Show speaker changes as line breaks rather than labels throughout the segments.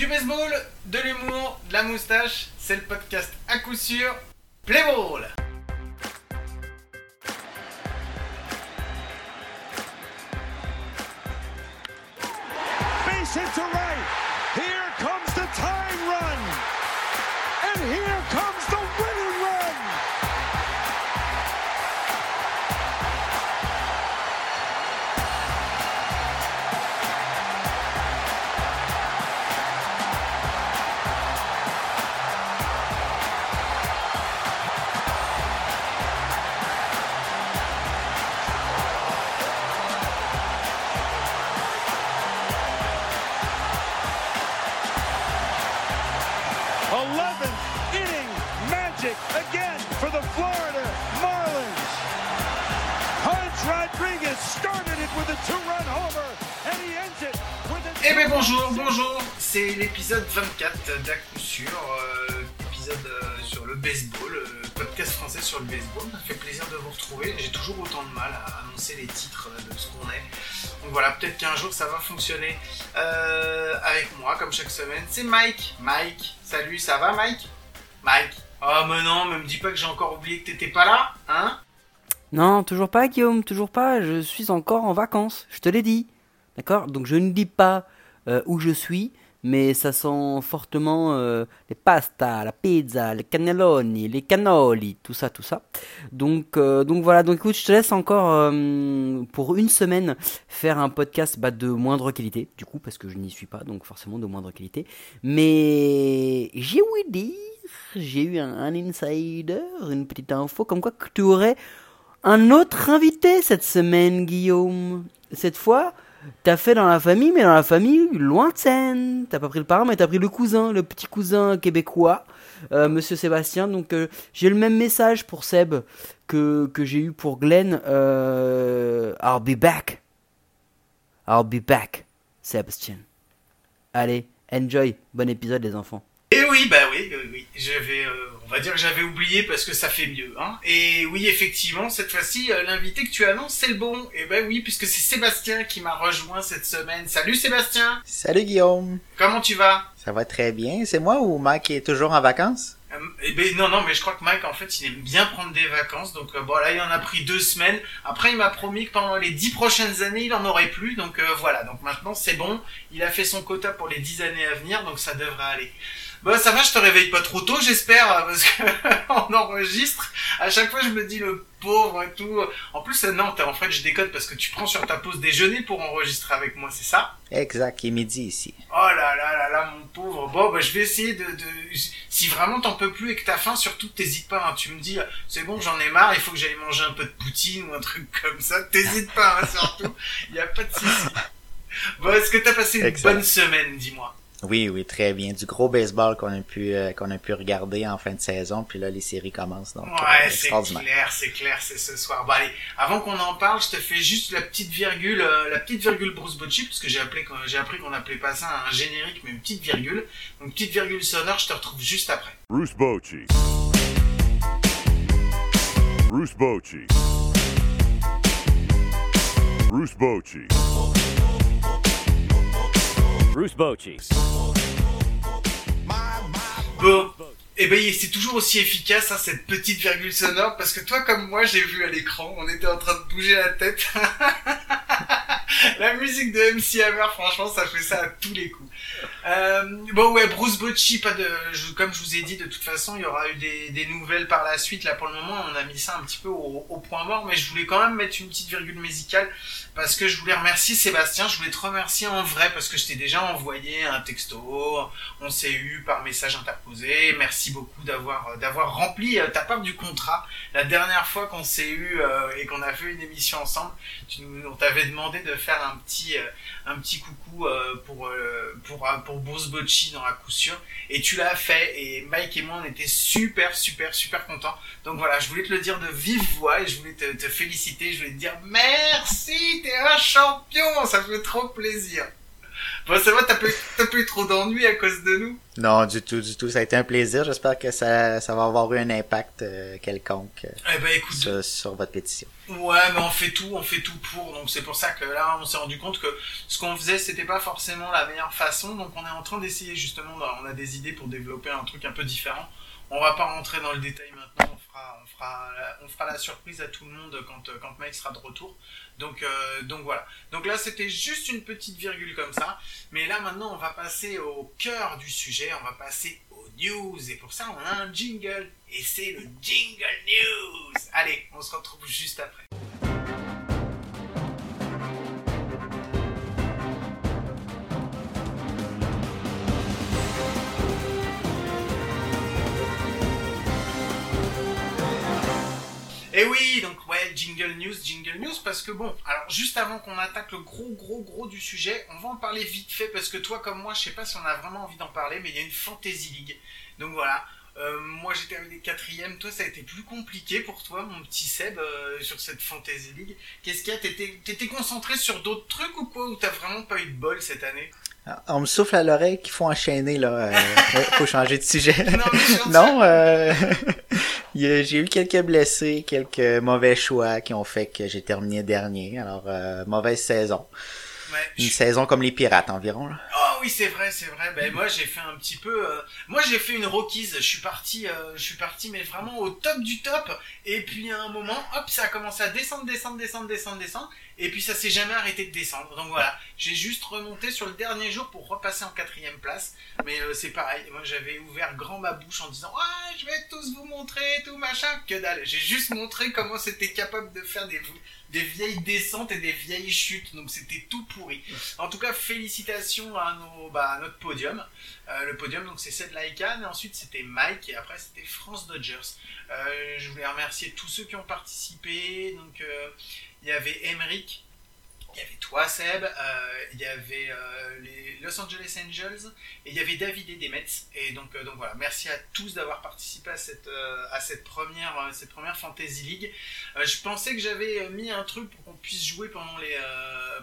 Du baseball, de l'humour, de la moustache, c'est le podcast à coup sûr. Play ball. Bonjour, bonjour, c'est l'épisode 24 d'à coup sûr, épisode euh, sur le baseball, euh, podcast français sur le baseball. Ça fait plaisir de vous retrouver. J'ai toujours autant de mal à annoncer les titres euh, de ce qu'on est. Donc voilà, peut-être qu'un jour ça va fonctionner avec moi, comme chaque semaine. C'est Mike. Mike, salut, ça va Mike? Mike. Oh mais non, mais me dis pas que j'ai encore oublié que t'étais pas là, hein?
Non, toujours pas, Guillaume, toujours pas. Je suis encore en vacances. Je te l'ai dit. D'accord? Donc je ne dis pas euh, où je suis, mais ça sent fortement euh, les pastas, la pizza, les cannelloni, les cannoli, tout ça, tout ça. Donc, euh, donc voilà. Donc écoute, je te laisse encore pour une semaine faire un podcast bah, de moindre qualité, du coup, parce que je n'y suis pas, donc forcément de moindre qualité. Mais j'ai ouï dire, j'ai eu un, un insider, une petite info, comme quoi que tu aurais un autre invité cette semaine, Guillaume. Cette fois, t'as fait dans la famille, mais dans la famille lointaine. T'as pas pris le parent, mais t'as pris le cousin, le petit cousin québécois, euh, Monsieur Sébastien. Donc euh, j'ai le même message pour Seb que, que j'ai eu pour Glenn. Euh, I'll be back. I'll be back, Sébastien. Allez, enjoy. Bon épisode, les enfants.
Et oui, bah oui, oui, oui. J'avais, euh, on va dire que j'avais oublié parce que ça fait mieux, hein. Et oui, effectivement, cette fois-ci, euh, l'invité que tu annonces, c'est le bon. Et ben oui, puisque c'est Sébastien qui m'a rejoint cette semaine. Salut Sébastien.
Salut Guillaume,
Comment tu vas?
Ça va très bien. C'est moi ou Mike est toujours en vacances?
Euh, Eh ben non, non, mais je crois que Mike, en fait, il aime bien prendre des vacances. Donc euh, bon, là, il en a pris deux semaines. Après, il m'a promis que pendant les dix prochaines années, il en aurait plus. Donc euh, voilà. Donc maintenant, c'est bon. Il a fait son quota pour les dix années à venir, donc ça devrait aller. Bon, ça va, je te réveille pas trop tôt, j'espère, euh, parce que on enregistre. À chaque fois, je me dis le pauvre et tout. En plus, euh, non, en fait, je déconne parce que tu prends sur ta pause déjeuner pour enregistrer avec moi, c'est ça?
Exact, il est midi ici.
Oh là là là là, mon pauvre. Bon, bah, je vais essayer de, de... Si vraiment t'en peux plus et que t'as faim, surtout t'hésites pas. hein. Tu me dis, c'est bon, j'en ai marre, il faut que j'aille manger un peu de poutine ou un truc comme ça. T'hésites pas, hein, surtout. Il y a pas de souci. Bon, est-ce que t'as passé une bonne semaine, dis-moi?
Oui, oui, très bien. Du gros baseball qu'on a pu euh, qu'on a pu regarder en fin de saison, puis là les séries commencent donc euh,
Ouais, c'est clair, c'est clair, c'est ce soir. Bon allez, avant qu'on en parle, je te fais juste la petite virgule, euh, la petite virgule Bruce Bocci, parce que j'ai appelé, j'ai appris qu'on appelait pas ça un générique, mais une petite virgule. Donc petite virgule sonore, je te retrouve juste après.
Bruce Bochy. Bruce Bochy. Bruce Bochy.
Bruce Bochy.
Bon, et ben c'est toujours aussi efficace hein, cette petite virgule sonore parce que toi comme moi j'ai vu à l'écran, on était en train de bouger la tête. la musique de MC Hammer, franchement, ça fait ça à tous les coups. Euh, bon ouais, Bruce Bocci, pas de, comme je vous ai dit, de toute façon, il y aura eu des, nouvelles par la suite. Là pour le moment, on a mis ça un petit peu au, au point mort, mais je voulais quand même mettre une petite virgule musicale parce que je voulais remercier Sébastien. Je voulais te remercier en vrai parce que je t'ai déjà envoyé un texto, on s'est eu par message interposé. Merci beaucoup d'avoir d'avoir rempli euh, ta part du contrat. La dernière fois qu'on s'est eu euh, et qu'on a fait une émission ensemble, tu nous, on t'avait demandé de faire un petit euh, un petit coucou euh, pour euh, pour euh, pour Bruce Bocci dans la coup sûr et tu l'as fait et Mike et moi on était super super super contents. Donc voilà, je voulais te le dire de vive voix et je voulais te féliciter, je voulais te dire merci, t'es un champion, ça fait trop plaisir. Bon, c'est vrai, t'as pas, eu- t'as pas eu trop d'ennuis à cause de nous
Non, du tout, du tout. Ça a été un plaisir. J'espère que ça, ça va avoir eu un impact euh, quelconque euh,
Eh ben écoute,
sur, sur votre pétition.
Ouais, mais on fait tout, on fait tout pour. Donc c'est pour ça que là, on s'est rendu compte que ce qu'on faisait, c'était pas forcément la meilleure façon. Donc on est en train d'essayer justement. On a des idées pour développer un truc un peu différent. On va pas rentrer dans le détail maintenant. On fera, on fera, la surprise à tout le monde quand euh, quand Mike sera de retour. Donc euh, donc voilà. Donc là, c'était juste une petite virgule comme ça. Mais là maintenant, on va passer au cœur du sujet. On va passer aux news. Et pour ça, on a un jingle. Et c'est le jingle news. Allez, on se retrouve juste après. Et oui, donc ouais, jingle news, jingle news, parce que bon, alors juste avant qu'on attaque le gros, gros, gros du sujet, on va en parler vite fait, parce que toi comme moi, je sais pas si on a vraiment envie d'en parler, mais il y a une Fantasy League. Donc voilà, euh, moi j'étais avec les quatrièmes, toi ça a été plus compliqué pour toi, mon petit Seb, euh, sur cette Fantasy League. Qu'est-ce qu'il y a? T'étais concentré sur d'autres trucs ou quoi, ou t'as vraiment pas eu de bol cette année?
On me souffle à l'oreille qu'il faut enchaîner, là. Euh, ouais, faut changer de sujet.
Non,
euh, j'ai eu quelques blessés, quelques mauvais choix qui ont fait que j'ai terminé dernier. Alors, euh, mauvaise saison.
Ouais, je
Une saison comme les pirates environ. Là.
Oui, c'est vrai, c'est vrai. Ben moi j'ai fait un petit peu. euh, Moi j'ai fait une rockies. Je suis parti, euh, je suis parti, mais vraiment au top du top. Et puis à un moment, hop, ça a commencé à descendre, descendre, descendre, descendre, descendre. Et puis ça s'est jamais arrêté de descendre. Donc voilà, j'ai juste remonté sur le dernier jour pour repasser en quatrième place. Mais euh, c'est pareil. Moi j'avais ouvert grand ma bouche en disant ah je vais tous vous montrer tout machin. Que dalle. J'ai juste montré comment c'était capable de faire des des vieilles descentes et des vieilles chutes. Donc c'était tout pourri. En tout cas, félicitations à, nos, bah, notre podium. Euh, le podium, donc c'est Ced Laikan, et ensuite c'était Mike, et après c'était France Dodgers. Euh, je voulais remercier tous ceux qui ont participé. Donc euh, il y avait Emeric, il y avait toi Seb, euh, il y avait euh, les Los Angeles Angels, et il y avait David et des Mets. Et donc, euh, donc voilà, merci à tous d'avoir participé à cette, à cette première, cette première Fantasy League. Je pensais que j'avais mis un truc pour qu'on puisse jouer pendant les,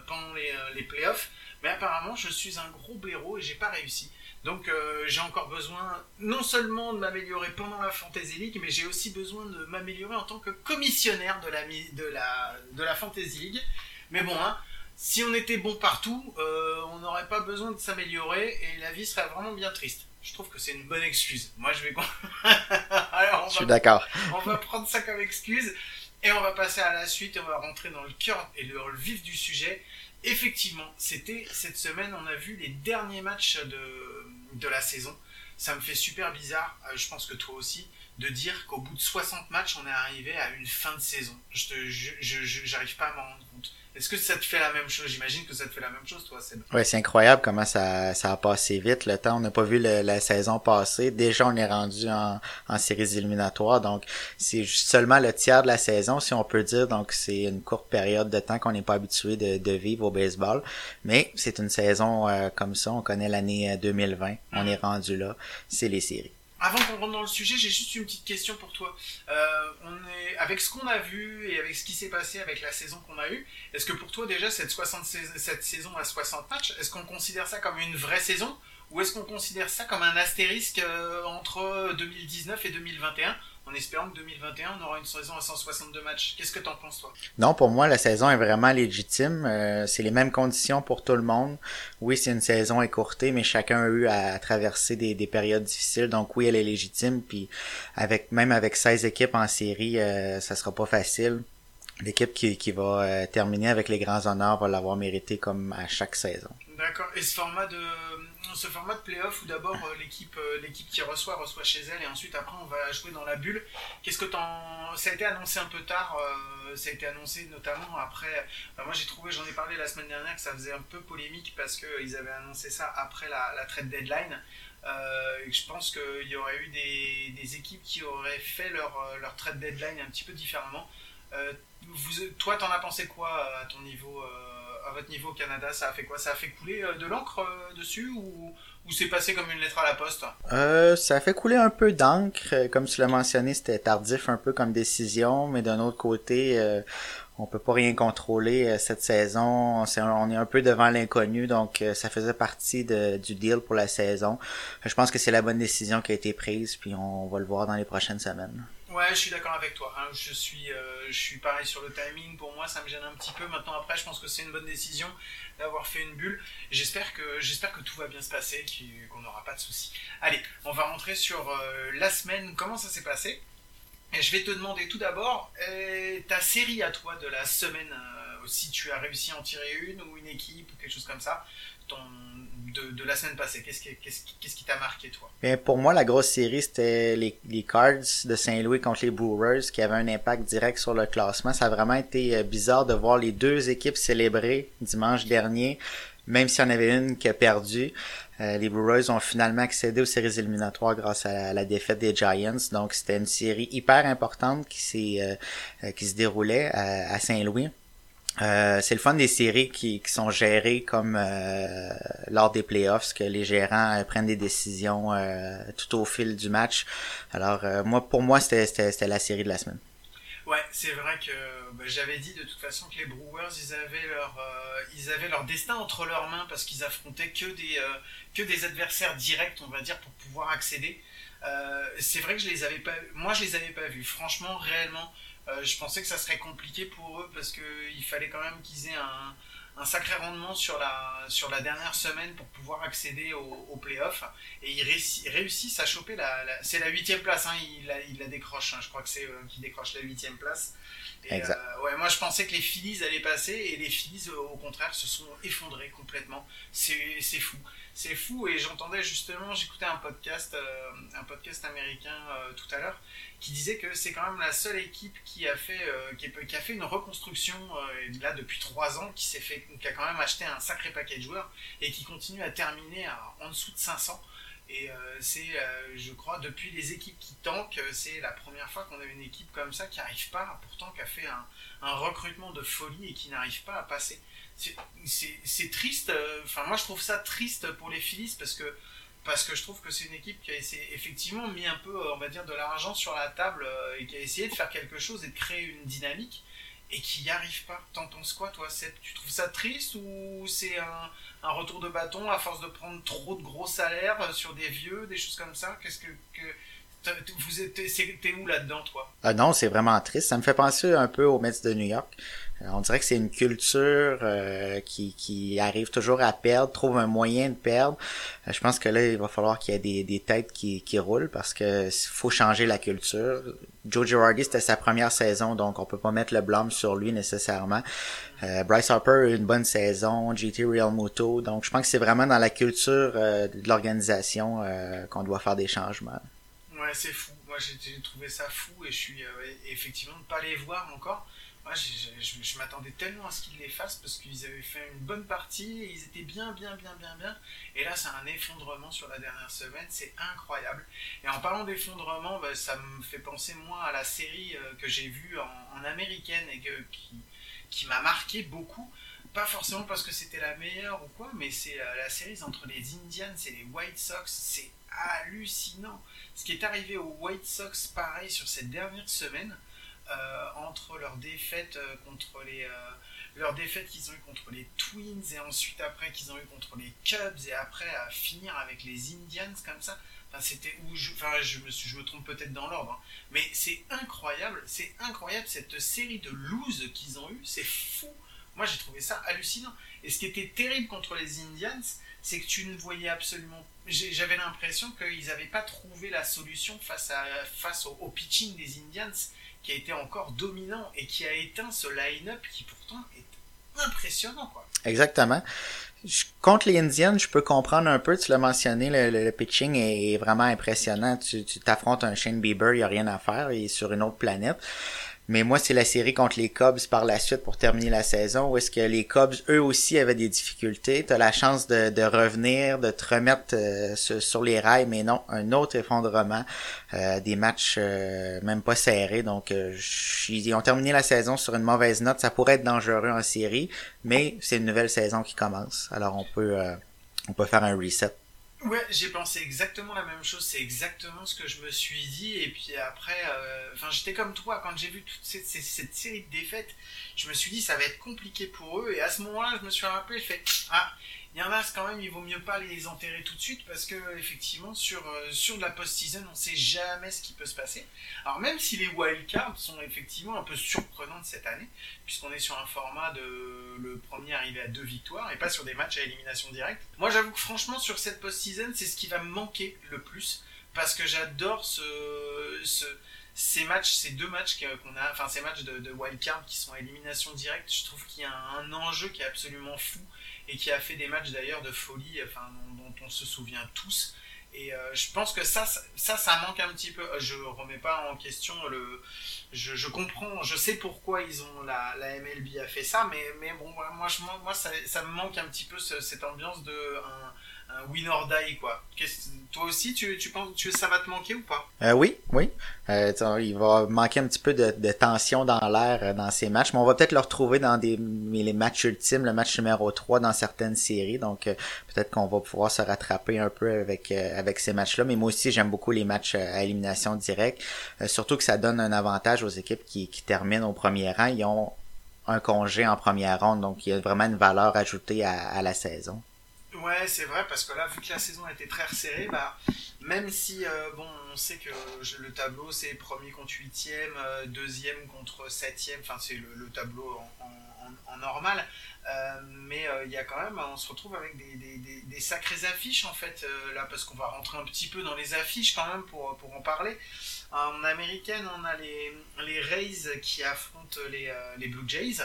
pendant les, les playoffs, mais apparemment je suis un gros blaireau et j'ai pas réussi. Donc j'ai encore besoin non seulement de m'améliorer pendant la Fantasy League, mais j'ai aussi besoin de m'améliorer en tant que commissionnaire de la, de la, de la Fantasy League. Mais bon, hein, si on était bon partout, euh, on n'aurait pas besoin de s'améliorer et la vie serait vraiment bien triste. Je trouve que c'est une bonne excuse. Moi je vais... Alors, on
Je suis d'accord.
on va prendre ça comme excuse et on va passer à la suite et on va rentrer dans le cœur et le, le vif du sujet. Effectivement, c'était cette semaine, on a vu les derniers matchs de, de la saison. Ça me fait super bizarre, euh, je pense que toi aussi, de dire qu'au bout de 60 matchs, on est arrivé à une fin de saison. Je j'arrive pas à m'en rendre compte. Est-ce que ça te fait la même chose? J'imagine que ça te fait la même chose, toi, Seb.
Ouais, c'est incroyable comment ça, ça a passé vite. Le temps, on n'a pas vu le- la saison passer. Déjà, on est rendu en, en séries éliminatoires. Donc, c'est juste seulement le tiers de la saison, si on peut dire. Donc, c'est une courte période de temps qu'on n'est pas habitué de, de vivre au baseball. Mais c'est une saison euh, comme ça. On connaît l'année euh, 2020. On est rendu là. C'est les séries.
Avant qu'on rentre dans le sujet, j'ai juste une petite question pour toi. Euh, avec ce qu'on a vu et avec ce qui s'est passé avec la saison qu'on a eue. Est-ce que pour toi déjà cette 60 sais- cette saison à 60 matchs, est-ce qu'on considère ça comme une vraie saison ou est-ce qu'on considère ça comme un astérisque euh, entre 2019 et 2021 en espérant que 2021 on aura une saison à 162 matchs Qu'est-ce que t'en penses toi?
Non, pour moi, la saison est vraiment légitime. Euh, c'est les mêmes conditions pour tout le monde. Oui, c'est une saison écourtée, mais chacun a eu à traverser des, des périodes difficiles. Donc oui, elle est légitime. Puis avec même avec 16 équipes en série, euh, ça sera pas facile. L'équipe qui, qui va euh, terminer avec les grands honneurs va l'avoir mérité comme à chaque saison.
D'accord. Et ce format de ce format de playoff où d'abord euh, l'équipe euh, l'équipe qui reçoit reçoit chez elle et ensuite après on va jouer dans la bulle. Qu'est-ce que t'en ça a été annoncé un peu tard. euh, ça a été annoncé notamment après. enfin, moi j'ai trouvé j'en ai parlé la semaine dernière que ça faisait un peu polémique parce que ils avaient annoncé ça après la, trade deadline. Euh, et je pense qu'il y aurait eu des, équipes qui auraient fait leur, leur trade deadline un petit peu différemment. Toi, t'en as pensé quoi à ton niveau, à votre niveau au Canada Ça a fait quoi? Ça a fait couler euh, de l'encre euh, dessus ou, c'est passé comme une lettre à la poste?
Euh, ça a fait couler un peu d'encre. Euh, Comme tu l'as mentionné, c'était tardif un peu comme décision, mais d'un autre côté, euh, on peut pas rien contrôler cette saison. On, est, un peu devant l'inconnu, donc ça faisait partie du deal pour la saison. Je pense que c'est la bonne décision qui a été prise, puis on va le voir dans les prochaines semaines.
Ouais, je suis d'accord avec toi. Hein. Je suis, euh, je suis pareil sur le timing. Pour moi, ça me gêne un petit peu. Maintenant, après, je pense que c'est une bonne décision d'avoir fait une bulle. J'espère que, j'espère que tout va bien se passer, qu'on n'aura pas de soucis. Allez, on va rentrer sur euh, la semaine. Comment ça s'est passé? Et je vais te demander tout d'abord euh, ta série à toi de la semaine. Si tu as réussi à en tirer une ou une équipe ou quelque chose comme ça. De, la semaine passée. Qu'est-ce qui, t'a marqué, toi?
Bien, pour moi, la grosse série, c'était les, Cards de Saint-Louis contre les Brewers, qui avaient un impact direct sur le classement. Ça a vraiment été euh, bizarre de voir les deux équipes célébrer dimanche dernier, même s'il y en avait une qui a perdu. Euh, les Brewers ont finalement accédé aux séries éliminatoires grâce à la, défaite des Giants. Donc, c'était une série hyper importante qui euh, se déroulait à Saint-Louis. Euh, c'est le fun des séries qui, sont gérées comme euh, lors des playoffs, que les gérants euh, prennent des décisions tout au fil du match. Alors moi, pour moi, c'était, la série de la semaine.
Ouais, c'est vrai que bah, j'avais dit de toute façon que les Brewers, ils avaient leur, ils avaient leur destin entre leurs mains parce qu'ils affrontaient que des, que des adversaires directs, on va dire, pour pouvoir accéder. C'est vrai que je les avais pas, moi je les avais pas vus. Franchement, réellement, euh, je pensais que ça serait compliqué pour eux parce que il fallait quand même qu'ils aient un, un sacré rendement sur la, sur la dernière semaine pour pouvoir accéder au, au playoff. Et ils réussi- réussissent à choper la, la- c'est la huitième place, hein, il, la, il la décroche. hein. je crois que c'est eux qui décroche la huitième place. Et,
Exact.
euh, ouais, moi je pensais que les Phillies allaient passer et les Phillies euh, au contraire se sont effondrés complètement. C'est fou, c'est fou et j'entendais justement, j'écoutais un podcast, euh, un podcast américain euh, tout à l'heure qui disait que c'est quand même la seule équipe qui a fait, euh, qui, fait une reconstruction là depuis trois ans, qui s'est fait, qui a quand même acheté un sacré paquet de joueurs et qui continue à terminer en dessous de 500. Et c'est, je crois, depuis les équipes qui tankent, c'est la première fois qu'on a une équipe comme ça qui n'arrive pas, pourtant qui a fait un recrutement de folie et qui n'arrive pas à passer. C'est- triste, euh, enfin moi je trouve ça triste pour les Phillies parce que parce que je trouve que c'est une équipe qui a essayé, effectivement mis un peu, euh, on va dire, de l'argent sur la table euh, et qui a essayé de faire quelque chose et de créer une dynamique et qui n'y arrive pas. T'en penses quoi, toi, Tu trouves ça triste ou c'est un, retour de bâton à force de prendre trop de gros salaires sur des vieux, des choses comme ça? Qu'est-ce que, vous êtes, t'es où là-dedans, toi?
Ah non, c'est vraiment triste. Ça me fait penser un peu aux Mets de New York. On dirait que c'est une culture euh, qui, qui arrive toujours à perdre, trouve un moyen de perdre. Euh, je pense que là, il va falloir qu'il y ait des, des têtes qui, qui roulent parce que faut changer la culture. Joe Girardi, c'était sa première saison, donc on peut pas mettre le blâme sur lui nécessairement. Euh, Bryce Harper a eu une bonne saison, GT Real Moto, donc je pense que c'est vraiment dans la culture euh, de l'organisation euh, qu'on doit faire des changements.
Ouais, c'est fou. Moi, j'ai trouvé ça fou et je suis euh, effectivement de pas les voir encore. Moi, je, m'attendais tellement à ce qu'ils les fassent parce qu'ils avaient fait une bonne partie et ils étaient bien, bien, bien, bien, bien. Et là, c'est un effondrement sur la dernière semaine. C'est incroyable. Et en parlant d'effondrement, bah, ça me fait penser moi à la série euh, que j'ai vue en, américaine et que, qui, qui m'a marqué beaucoup. Pas forcément parce que c'était la meilleure ou quoi, mais c'est euh, la série entre les Indians et les White Sox. C'est hallucinant. Ce qui est arrivé aux White Sox, pareil, sur cette dernière semaine, entre leur défaite euh, contre les. euh, leur défaite qu'ils ont eu contre les Twins et ensuite après qu'ils ont eu contre les Cubs et après à finir avec les Indians comme ça. Enfin, c'était où je, enfin, je me, je me trompe peut-être dans l'ordre, hein. mais c'est incroyable, c'est incroyable cette série de loses qu'ils ont eu, c'est fou. Moi j'ai trouvé ça hallucinant. Et ce qui était terrible contre les Indians, c'est que tu ne voyais absolument. J'avais l'impression qu'ils n'avaient pas trouvé la solution face, à, face au pitching des Indians, qui a été encore dominant et qui a éteint ce line-up qui pourtant est impressionnant. Quoi.
Exactement. Contre les Indians, je peux comprendre un peu, tu l'as mentionné, le, pitching est vraiment impressionnant. Tu tu t'affrontes un Shane Bieber, il n'y a rien à faire, il est sur une autre planète. Mais moi, c'est la série contre les Cubs par la suite pour terminer la saison, où est-ce que les Cubs, eux aussi, avaient des difficultés. Tu as la chance de, de revenir, de te remettre euh, sur, les rails, mais non, un autre effondrement, euh, des matchs euh, même pas serrés. Donc, euh, ils ont terminé la saison sur une mauvaise note. Ça pourrait être dangereux en série, mais c'est une nouvelle saison qui commence. Alors, on peut, euh, on peut faire un reset.
Ouais, j'ai pensé exactement la même chose. C'est exactement ce que je me suis dit. Et puis après, euh, enfin, j'étais comme toi quand j'ai vu toute cette, cette, cette, série de défaites. Je me suis dit ça va être compliqué pour eux. Et à ce moment-là, je me suis rappelé, je fais ah, il y en a quand même, il vaut mieux pas les enterrer tout de suite parce que effectivement sur euh, sur de la post-season, on sait jamais ce qui peut se passer. Alors même si les wildcards sont effectivement un peu surprenantes cette année, puisqu'on est sur un format de le premier arrivé à deux victoires et pas sur des matchs à élimination directe. Moi, j'avoue que franchement sur cette post-season, c'est ce qui va me manquer le plus parce que j'adore ce ces matchs, ces deux matchs qu'on a, enfin ces matchs de, de wildcard qui sont à élimination directe, je trouve qu'il y a un enjeu qui est absolument fou et qui a fait des matchs d'ailleurs de folie, enfin, dont, on se souvient tous. Et euh, je pense que ça, ça, ça manque un petit peu. Je remets pas en question le. Je, je comprends, je sais pourquoi ils ont la, la MLB a fait ça, mais, mais bon, moi, je, moi ça, me manque un petit peu ce, cette ambiance de un win or die quoi. Toi aussi, tu, tu penses, tu, ça va te manquer ou pas?
Euh, Oui, oui. Euh, il va manquer un petit peu de, de tension dans l'air euh, dans ces matchs, mais on va peut-être le retrouver dans des les matchs ultimes, le match numéro 3 dans certaines séries. Donc euh, peut-être qu'on va pouvoir se rattraper un peu avec euh, avec ces matchs-là. Mais moi aussi, j'aime beaucoup les matchs à élimination directe, surtout que ça donne un avantage aux équipes qui, qui terminent au premier rang. Ils ont un congé en première ronde, donc il y a vraiment une valeur ajoutée à, à la saison.
Ouais, c'est vrai, parce que là, vu que la saison a été très resserrée, bah, même si, euh, bon, on sait que le tableau, c'est premier contre huitième, euh, deuxième contre septième, enfin, c'est le, le, tableau en, normal, euh, mais il y a quand même, on se retrouve avec des, des, des, sacrées affiches, en fait, là, parce qu'on va rentrer un petit peu dans les affiches, quand même, pour, pour en parler. En américaine, on a les, les Rays qui affrontent les, les Blue Jays,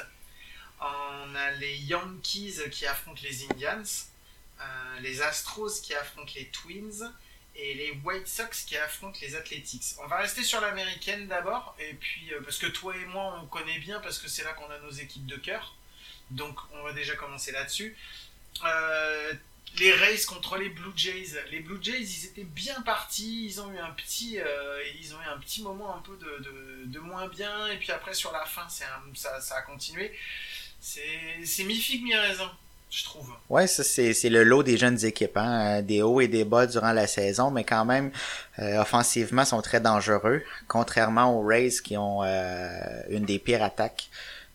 on a les Yankees qui affrontent les Indians, les Astros qui affrontent les Twins et les White Sox qui affrontent les Athletics. On va rester sur l'américaine d'abord, et puis euh, parce que toi et moi on connaît bien parce que c'est là qu'on a nos équipes de cœur, donc on va déjà commencer là-dessus. Euh, les Rays contre les Blue Jays. Les Blue Jays, ils étaient bien partis. Ils ont eu un petit, euh, ils ont eu un petit moment un peu de, moins bien. Et puis après, sur la fin, un, ça, a continué. C'est mi figue mi raisin je trouve.
Ouais, ça c'est, le lot des jeunes équipes, hein? des hauts et des bas durant la saison, mais quand même euh, offensivement sont très dangereux, contrairement aux Rays qui ont euh, une des pires attaques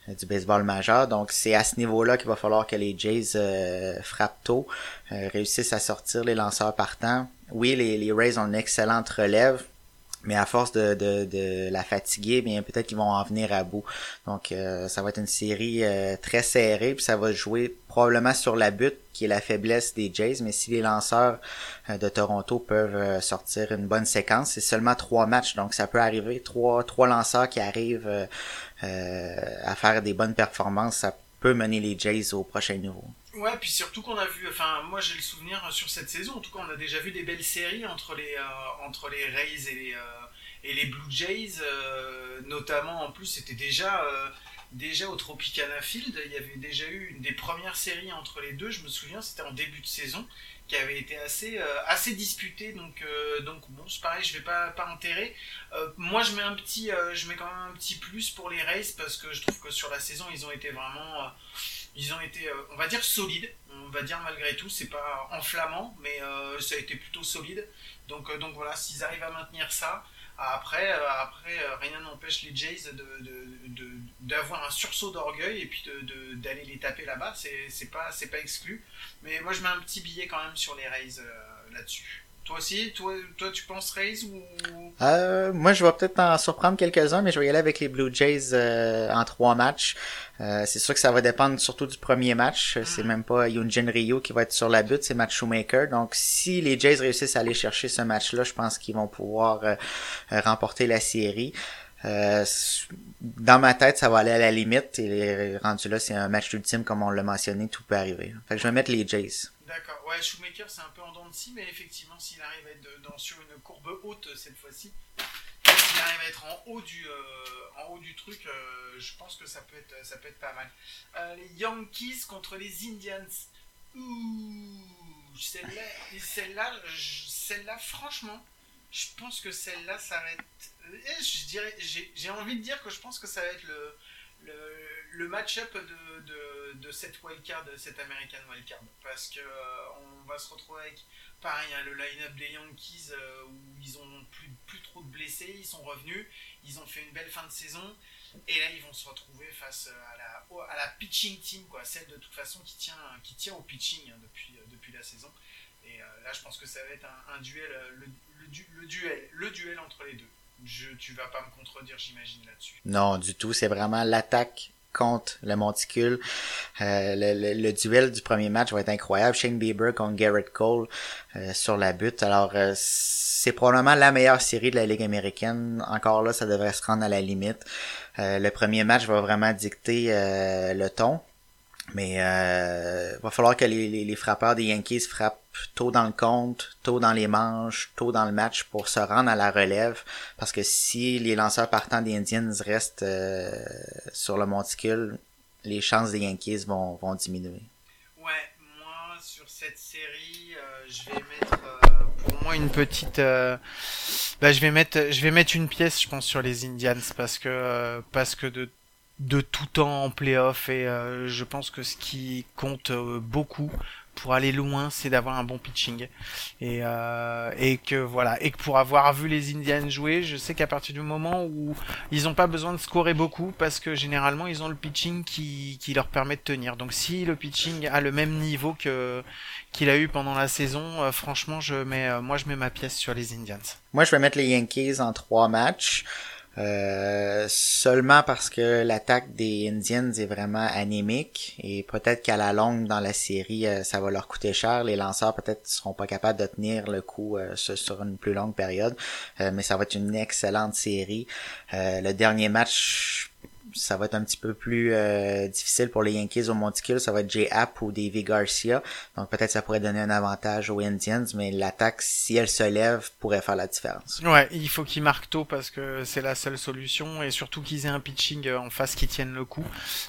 du baseball majeur. Donc c'est à ce niveau-là qu'il va falloir que les Jays euh, frappent tôt, réussissent à sortir les lanceurs partants. Oui, les, les Rays ont une excellente relève, mais à force de, de, de la fatiguer, bien peut-être qu'ils vont en venir à bout. Donc euh, ça va être une série euh, très serrée, puis ça va jouer probablement sur la butte, qui est la faiblesse des Jays, mais si les lanceurs euh, de Toronto peuvent sortir une bonne séquence, c'est seulement trois matchs, donc ça peut arriver, trois, trois lanceurs qui arrivent à faire des bonnes performances, ça peut mener les Jays au prochain niveau.
Ouais, puis surtout qu'on a vu, enfin moi j'ai le souvenir sur cette saison, en tout cas on a déjà vu des belles séries entre les, euh, entre les Rays et les, euh, et les Blue Jays, euh, notamment en plus c'était déjà, déjà au Tropicana Field, il y avait déjà eu une des premières séries entre les deux, je me souviens, c'était en début de saison, qui avait été assez, assez disputée, donc, donc bon c'est pareil, je vais pas, pas enterrer. moi je mets un petit, je mets quand même un petit plus pour les Rays parce que je trouve que sur la saison ils ont été vraiment ils ont été, euh, on va dire, solides. On va dire malgré tout, c'est pas enflammant, mais euh, ça a été plutôt solide. Donc, euh, donc voilà, s'ils arrivent à maintenir ça, après, après rien n'empêche les Jays d'avoir de, un sursaut d'orgueil et puis d'aller les taper là-bas. C'est pas, pas exclu. Mais moi, je mets un petit billet quand même sur les Rays là-dessus. Toi aussi, toi, toi tu penses Rays ou?
Euh, Moi, je vais peut-être en surprendre quelques-uns, mais je vais y aller avec les Blue Jays euh, en trois matchs. Euh, c'est sûr que ça va dépendre surtout du premier match. C'est même pas Yunjin Ryu qui va être sur la butte, c'est Matt Shoemaker. Donc, si les Jays réussissent à aller chercher ce match-là, je pense qu'ils vont pouvoir remporter la série. Euh, dans ma tête, ça va aller à la limite. Et rendu là, c'est un match ultime, comme on l'a mentionné, tout peut arriver. Fait que je vais mettre les Jays.
D'accord. Ouais, Shoemaker, c'est un peu en dents de scie, mais effectivement, s'il arrive à être sur une courbe haute euh, cette fois-ci, s'il arrive à être en haut du, euh, en haut du truc, euh, je pense que ça peut être, ça peut être pas mal. Les Yankees contre les Indians. Ouh, celle-là, celle-là, celle-là, franchement, je pense que celle-là, ça va être. Je dirais, j'ai envie de dire que je pense que ça va être le, le, le match-up de, de, de, cette wildcard, cette American wildcard. Parce que euh, on va se retrouver avec pareil hein, le line-up des Yankees euh, où ils ont plus, plus trop de blessés, ils sont revenus, ils ont fait une belle fin de saison. Et là, ils vont se retrouver face à la, à la pitching team, quoi, celle de toute façon qui tient, qui tient au pitching hein, depuis, depuis la saison. Et là, je pense que ça va être un, duel, le, le, duel, le duel entre les deux. Je, tu vas pas me contredire, j'imagine, là-dessus.
Non, du tout. C'est vraiment l'attaque contre le monticule. Euh, le, duel du premier match va être incroyable. Shane Bieber contre Garrett Cole euh, sur la butte. Alors, euh, c'est probablement la meilleure série de la Ligue américaine. Encore là, ça devrait se rendre à la limite. le premier match va vraiment dicter le ton. Mais euh, va falloir que les, frappeurs des Yankees frappent tôt dans le compte, tôt dans les manches, tôt dans le match pour se rendre à la relève. Parce que si les lanceurs partants des Indians restent euh, sur le monticule, les chances des Yankees vont, vont diminuer.
Ouais, moi sur cette série, euh, je vais mettre euh, pour moi une petite. bah, je vais mettre, je vais mettre une pièce, je pense, sur les Indians parce que parce que de de tout temps en playoff et je pense que ce qui compte beaucoup pour aller loin, c'est d'avoir un bon pitching et euh, et que voilà et que pour avoir vu les Indians jouer, je sais qu'à partir du moment où ils n'ont pas besoin de scorer beaucoup parce que généralement ils ont le pitching qui qui leur permet de tenir. Donc si le pitching a le même niveau que qu'il a eu pendant la saison, franchement je mets moi je mets ma pièce sur les Indians.
Moi je vais mettre les Yankees en trois matchs. Euh, seulement parce que l'attaque des Indians est vraiment anémique et peut-être qu'à la longue dans la série euh, ça va leur coûter cher. Les lanceurs peut-être seront pas capables de tenir le coup euh, sur une plus longue période, mais ça va être une excellente série. le dernier match ça va être un petit peu plus euh, difficile pour les Yankees au monticule. Ça va être J. App ou Davy Garcia. Donc peut-être ça pourrait donner un avantage aux Indians, mais l'attaque, si elle se lève, pourrait faire la différence.
Ouais, il faut qu'ils marquent tôt parce que c'est la seule solution et surtout qu'ils aient un pitching en face qui tienne le coup.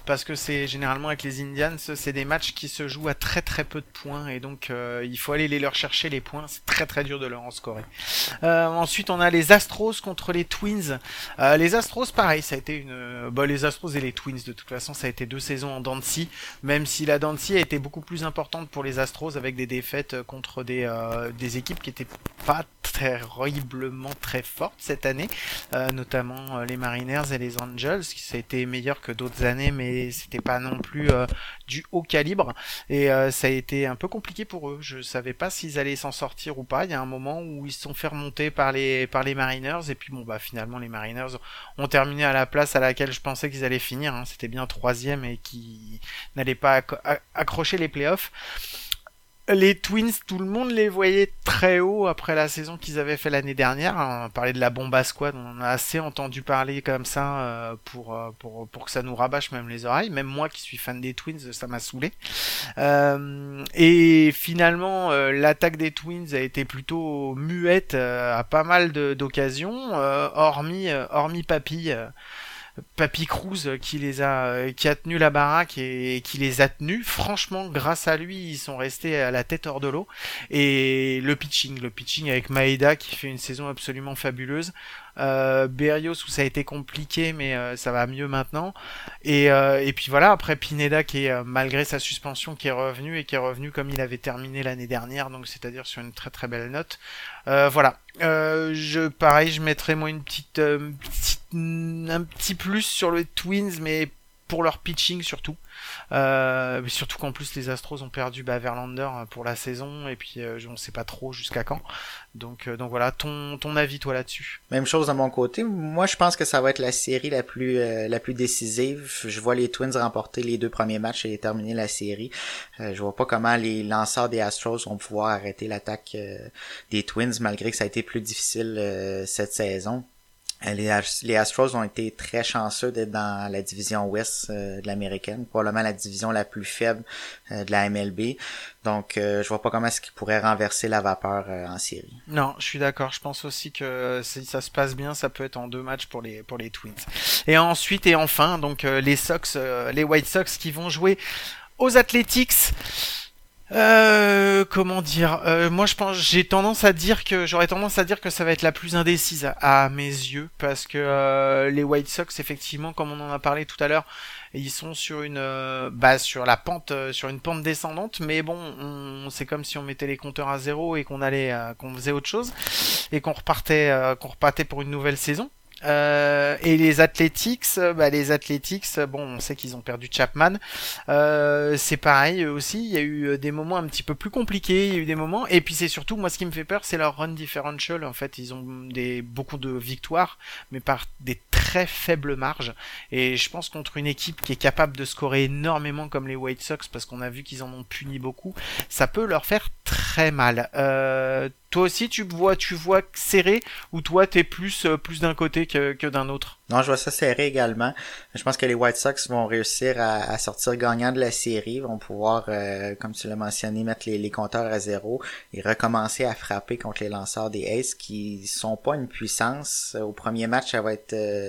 Parce que c'est généralement avec les Indians, c'est des matchs qui se jouent à très très peu de points et donc euh, il faut aller les leur chercher les points. C'est très très dur de leur en scorer. Euh, ensuite, on a les Astros contre les Twins. les Astros, pareil, ça a été une... Bah, les Astros et les Twins, de toute façon, ça a été deux saisons en Dancy, même si la Dancy a été beaucoup plus importante pour les Astros avec des défaites euh, contre des, euh, des équipes qui étaient pas terriblement très fortes cette année, euh, notamment les Mariners et les Angels, qui ça a été meilleur que d'autres années, mais c'était pas non plus du haut calibre, et ça a été un peu compliqué pour eux. Je savais pas s'ils allaient s'en sortir ou pas. Il y a un moment où ils se sont fait remonter par les par les Mariners, et puis bon bah finalement les Mariners ont terminé à la place à laquelle je pensais qu'ils allaient finir. Hein. C'était bien troisième et qui n'allait pas accrocher les playoffs les Twins, tout le monde les voyait très haut après la saison qu'ils avaient fait l'année dernière. On parlait de la bombe à squad, on a assez entendu parler comme ça euh, pour, euh, pour, pour que ça nous rabâche même les oreilles. Même moi qui suis fan des Twins, ça m'a saoulé. Euh, et finalement, l'attaque des Twins a été plutôt muette à pas mal d'occasions, hormis, hormis Papy. Papy Cruz euh, qui les a, euh, qui a tenu la baraque et, qui les a tenus. Franchement, grâce à lui, ils sont restés à la tête hors de l'eau. Et le pitching, le pitching avec Maeda qui fait une saison absolument fabuleuse. Euh, Berrios où ça a été compliqué mais euh, ça va mieux maintenant. Et, et puis voilà après Pineda qui est malgré sa suspension qui est revenu et qui est revenu comme il avait terminé l'année dernière donc c'est-à-dire sur une très très belle note. Voilà. Je pareil je mettrai moi une petite, petite un petit plus sur les Twins, mais pour leur pitching surtout. Euh, surtout qu'en plus les Astros ont perdu bah, Verlander euh, pour la saison et puis euh, on sait pas trop jusqu'à quand. Donc euh, donc voilà ton ton avis toi là-dessus?
Même chose de mon côté. Moi je pense que ça va être la série la plus la plus décisive. Je vois les Twins remporter les deux premiers matchs et terminer la série. je vois pas comment les lanceurs des Astros vont pouvoir arrêter l'attaque des Twins malgré que ça a été plus difficile cette saison. Euh, les, Astros ont été très chanceux d'être dans la division ouest euh, de l'américaine, probablement la division la plus faible euh, de la MLB. Donc, je vois pas comment est-ce qu'ils pourraient renverser la vapeur en série.
Non, je suis d'accord. Je pense aussi que si ça se passe bien, ça peut être en deux matchs pour les pour les Twins. Et ensuite et enfin, donc les Sox, les White Sox qui vont jouer aux Athletics. Euh, comment dire euh, Moi, je pense, j'ai tendance à dire que j'aurais tendance à dire que ça va être la plus indécise à, mes yeux, parce que euh, les White Sox, effectivement, comme on en a parlé tout à l'heure, ils sont sur une, euh, bah, sur la pente, sur une pente descendante. Mais bon, on, c'est comme si on mettait les compteurs à zéro et qu'on allait, qu'on faisait autre chose et qu'on repartait, qu'on repartait pour une nouvelle saison. Euh, et les Athletics, euh, bah, les Athletics, euh, bon, on sait qu'ils ont perdu Chapman. Euh, c'est pareil aussi. Il y a eu euh, des moments un petit peu plus compliqués. Il y a eu des moments. Et puis c'est surtout, moi, ce qui me fait peur, c'est leur run differential. En fait, ils ont des beaucoup de victoires, mais par des très faibles marges. Et je pense contre une équipe qui est capable de scorer énormément comme les White Sox, parce qu'on a vu qu'ils en ont puni beaucoup, ça peut leur faire très mal. Euh, toi aussi, tu vois, tu vois serré, ou toi, t'es plus euh, plus d'un côté que, d'un autre?
Non, je vois ça serré également. Je pense que les White Sox vont réussir à, sortir gagnant de la série, vont pouvoir, euh, comme tu l'as mentionné, mettre les, compteurs à zéro et recommencer à frapper contre les lanceurs des Aces qui sont pas une puissance. Au premier match, ça va être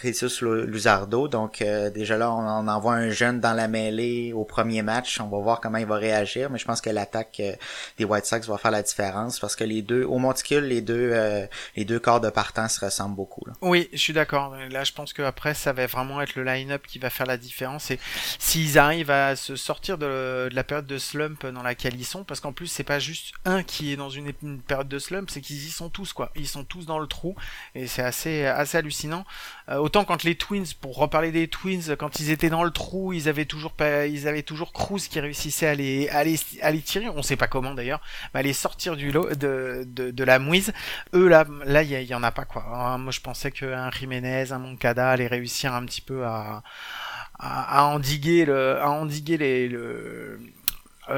Jesus Luzardo. Donc euh, déjà là, on, on, envoie un jeune dans la mêlée au premier match. On va voir comment il va réagir, mais je pense que l'attaque euh, des White Sox va faire la différence parce que les deux, au monticule, les deux, euh, les deux corps de partant se ressemblent beaucoup. Là.
Oui, je suis d'accord. Là, je pense que après, ça va vraiment être le line-up qui va faire la différence. Et s'ils arrivent à se sortir de, de, la période de slump dans laquelle ils sont, parce qu'en plus, c'est pas juste un qui est dans une, une période de slump, c'est qu'ils y sont tous, quoi. Ils sont tous dans le trou, et c'est assez, assez hallucinant. Euh, autant quand les Twins, pour reparler des Twins, quand ils étaient dans le trou, ils avaient toujours, pas, ils avaient toujours Cruz qui réussissait à les, à les, à les tirer. On sait pas comment d'ailleurs, mais à les sortir du lot, de, de, de la mouise. Eux là, là, il y, en a pas quoi. Moi, je pensais qu'un Jiménez, un Moncada allait réussir un petit peu à, à, à endiguer le, à endiguer les, le,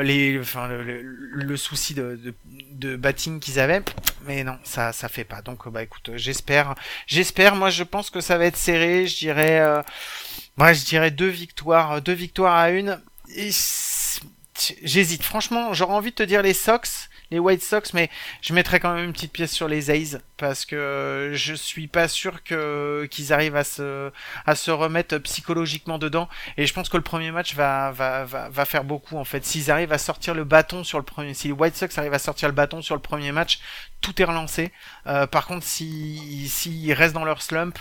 les, enfin, le, le, le souci de, de, de batting qu'ils avaient, mais non, ça, ça fait pas. Donc, bah, écoute, j'espère, j'espère. Moi, je pense que ça va être serré. Je dirais, euh, moi, je dirais deux victoires, deux victoires à une. J'hésite. Franchement, j'aurais envie de te dire les Sox, les White Sox, mais je mettrais quand même une petite pièce sur les A's parce que je suis pas sûr que qu'ils arrivent à se à se remettre psychologiquement dedans. Et je pense que le premier match va va va, va faire beaucoup en fait. S'ils arrivent à sortir le bâton sur le premier si les White Sox arrivent à sortir le bâton sur le premier match tout est relancé. Euh, par contre si s'ils restent dans leur slump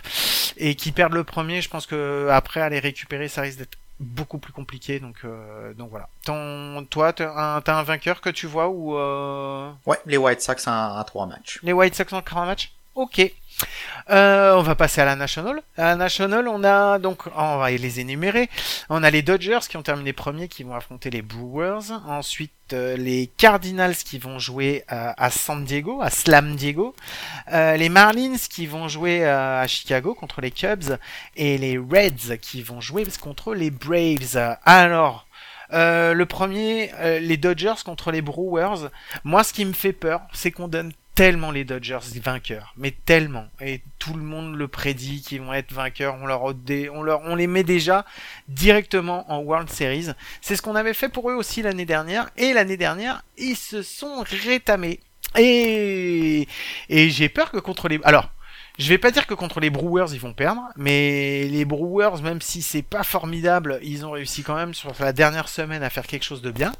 et qu'ils perdent le premier je pense que après aller récupérer ça risque d'être beaucoup plus compliqué donc euh, donc voilà. Ton, toi t'as un, vainqueur que tu vois ou euh...
ouais les White Sox en, en trois matchs.
les White Sox en trois matchs? Ok euh, on va passer à la National. À la National, on a donc, on va les énumérer. On a les Dodgers qui ont terminé premiers, qui vont affronter les Brewers. Ensuite, euh, les Cardinals qui vont jouer euh, à San Diego, à Slam Diego. Euh, les Marlins qui vont jouer à Chicago contre les Cubs. Et les Reds qui vont jouer contre les Braves. Alors, euh, le premier, euh, les Dodgers contre les Brewers. Moi, ce qui me fait peur, c'est qu'on donne tellement les Dodgers vainqueurs, mais tellement, et tout le monde le prédit qu'ils vont être vainqueurs. On leur, on leur, on les met déjà directement en World Series. C'est ce qu'on avait fait pour eux aussi l'année dernière, et l'année dernière, ils se sont rétamés. Et, et j'ai peur que contre les, alors. Je vais pas dire que contre les Brewers ils vont perdre, mais les Brewers, même si c'est pas formidable, ils ont réussi quand même sur la dernière semaine à faire quelque chose de bien.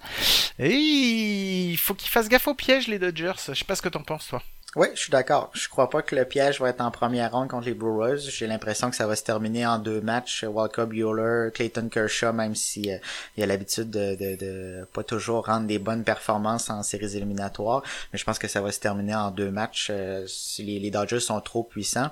Et il faut qu'ils fassent gaffe au piège les Dodgers. Je sais pas ce que t'en penses toi.
Oui, je suis d'accord. Je crois pas que le piège va être en première ronde contre les Brewers. J'ai l'impression que ça va se terminer en deux matchs. Walker Bueller, Clayton Kershaw, même si euh, il a l'habitude de, de, de, pas toujours rendre des bonnes performances en séries éliminatoires. Mais je pense que ça va se terminer en deux matchs euh, si les, les Dodgers sont trop puissants.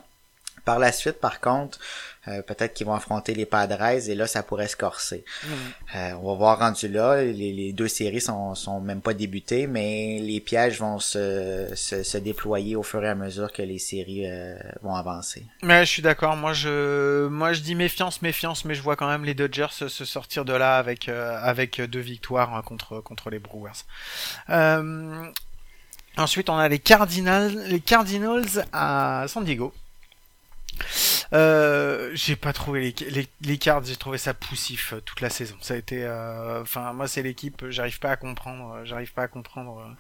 Par la suite, par contre, euh, peut-être qu'ils vont affronter les Padres et là, ça pourrait se corser. Mmh. Euh, on va voir rendu là. Les, les, deux séries sont, sont même pas débutées, mais les pièges vont se, se, se déployer au fur et à mesure que les séries euh, vont avancer.
Mais je suis d'accord. Moi, je, moi, je dis méfiance, méfiance, mais je vois quand même les Dodgers se, se sortir de là avec, avec deux victoires hein, contre, contre les Brewers. Ensuite, on a les Cardinals, les Cardinals à San Diego. Euh, j'ai pas trouvé les, les, les cards, j'ai trouvé ça poussif euh, toute la saison. Ça a été, enfin euh, moi c'est l'équipe, j'arrive pas à comprendre, euh, j'arrive pas à comprendre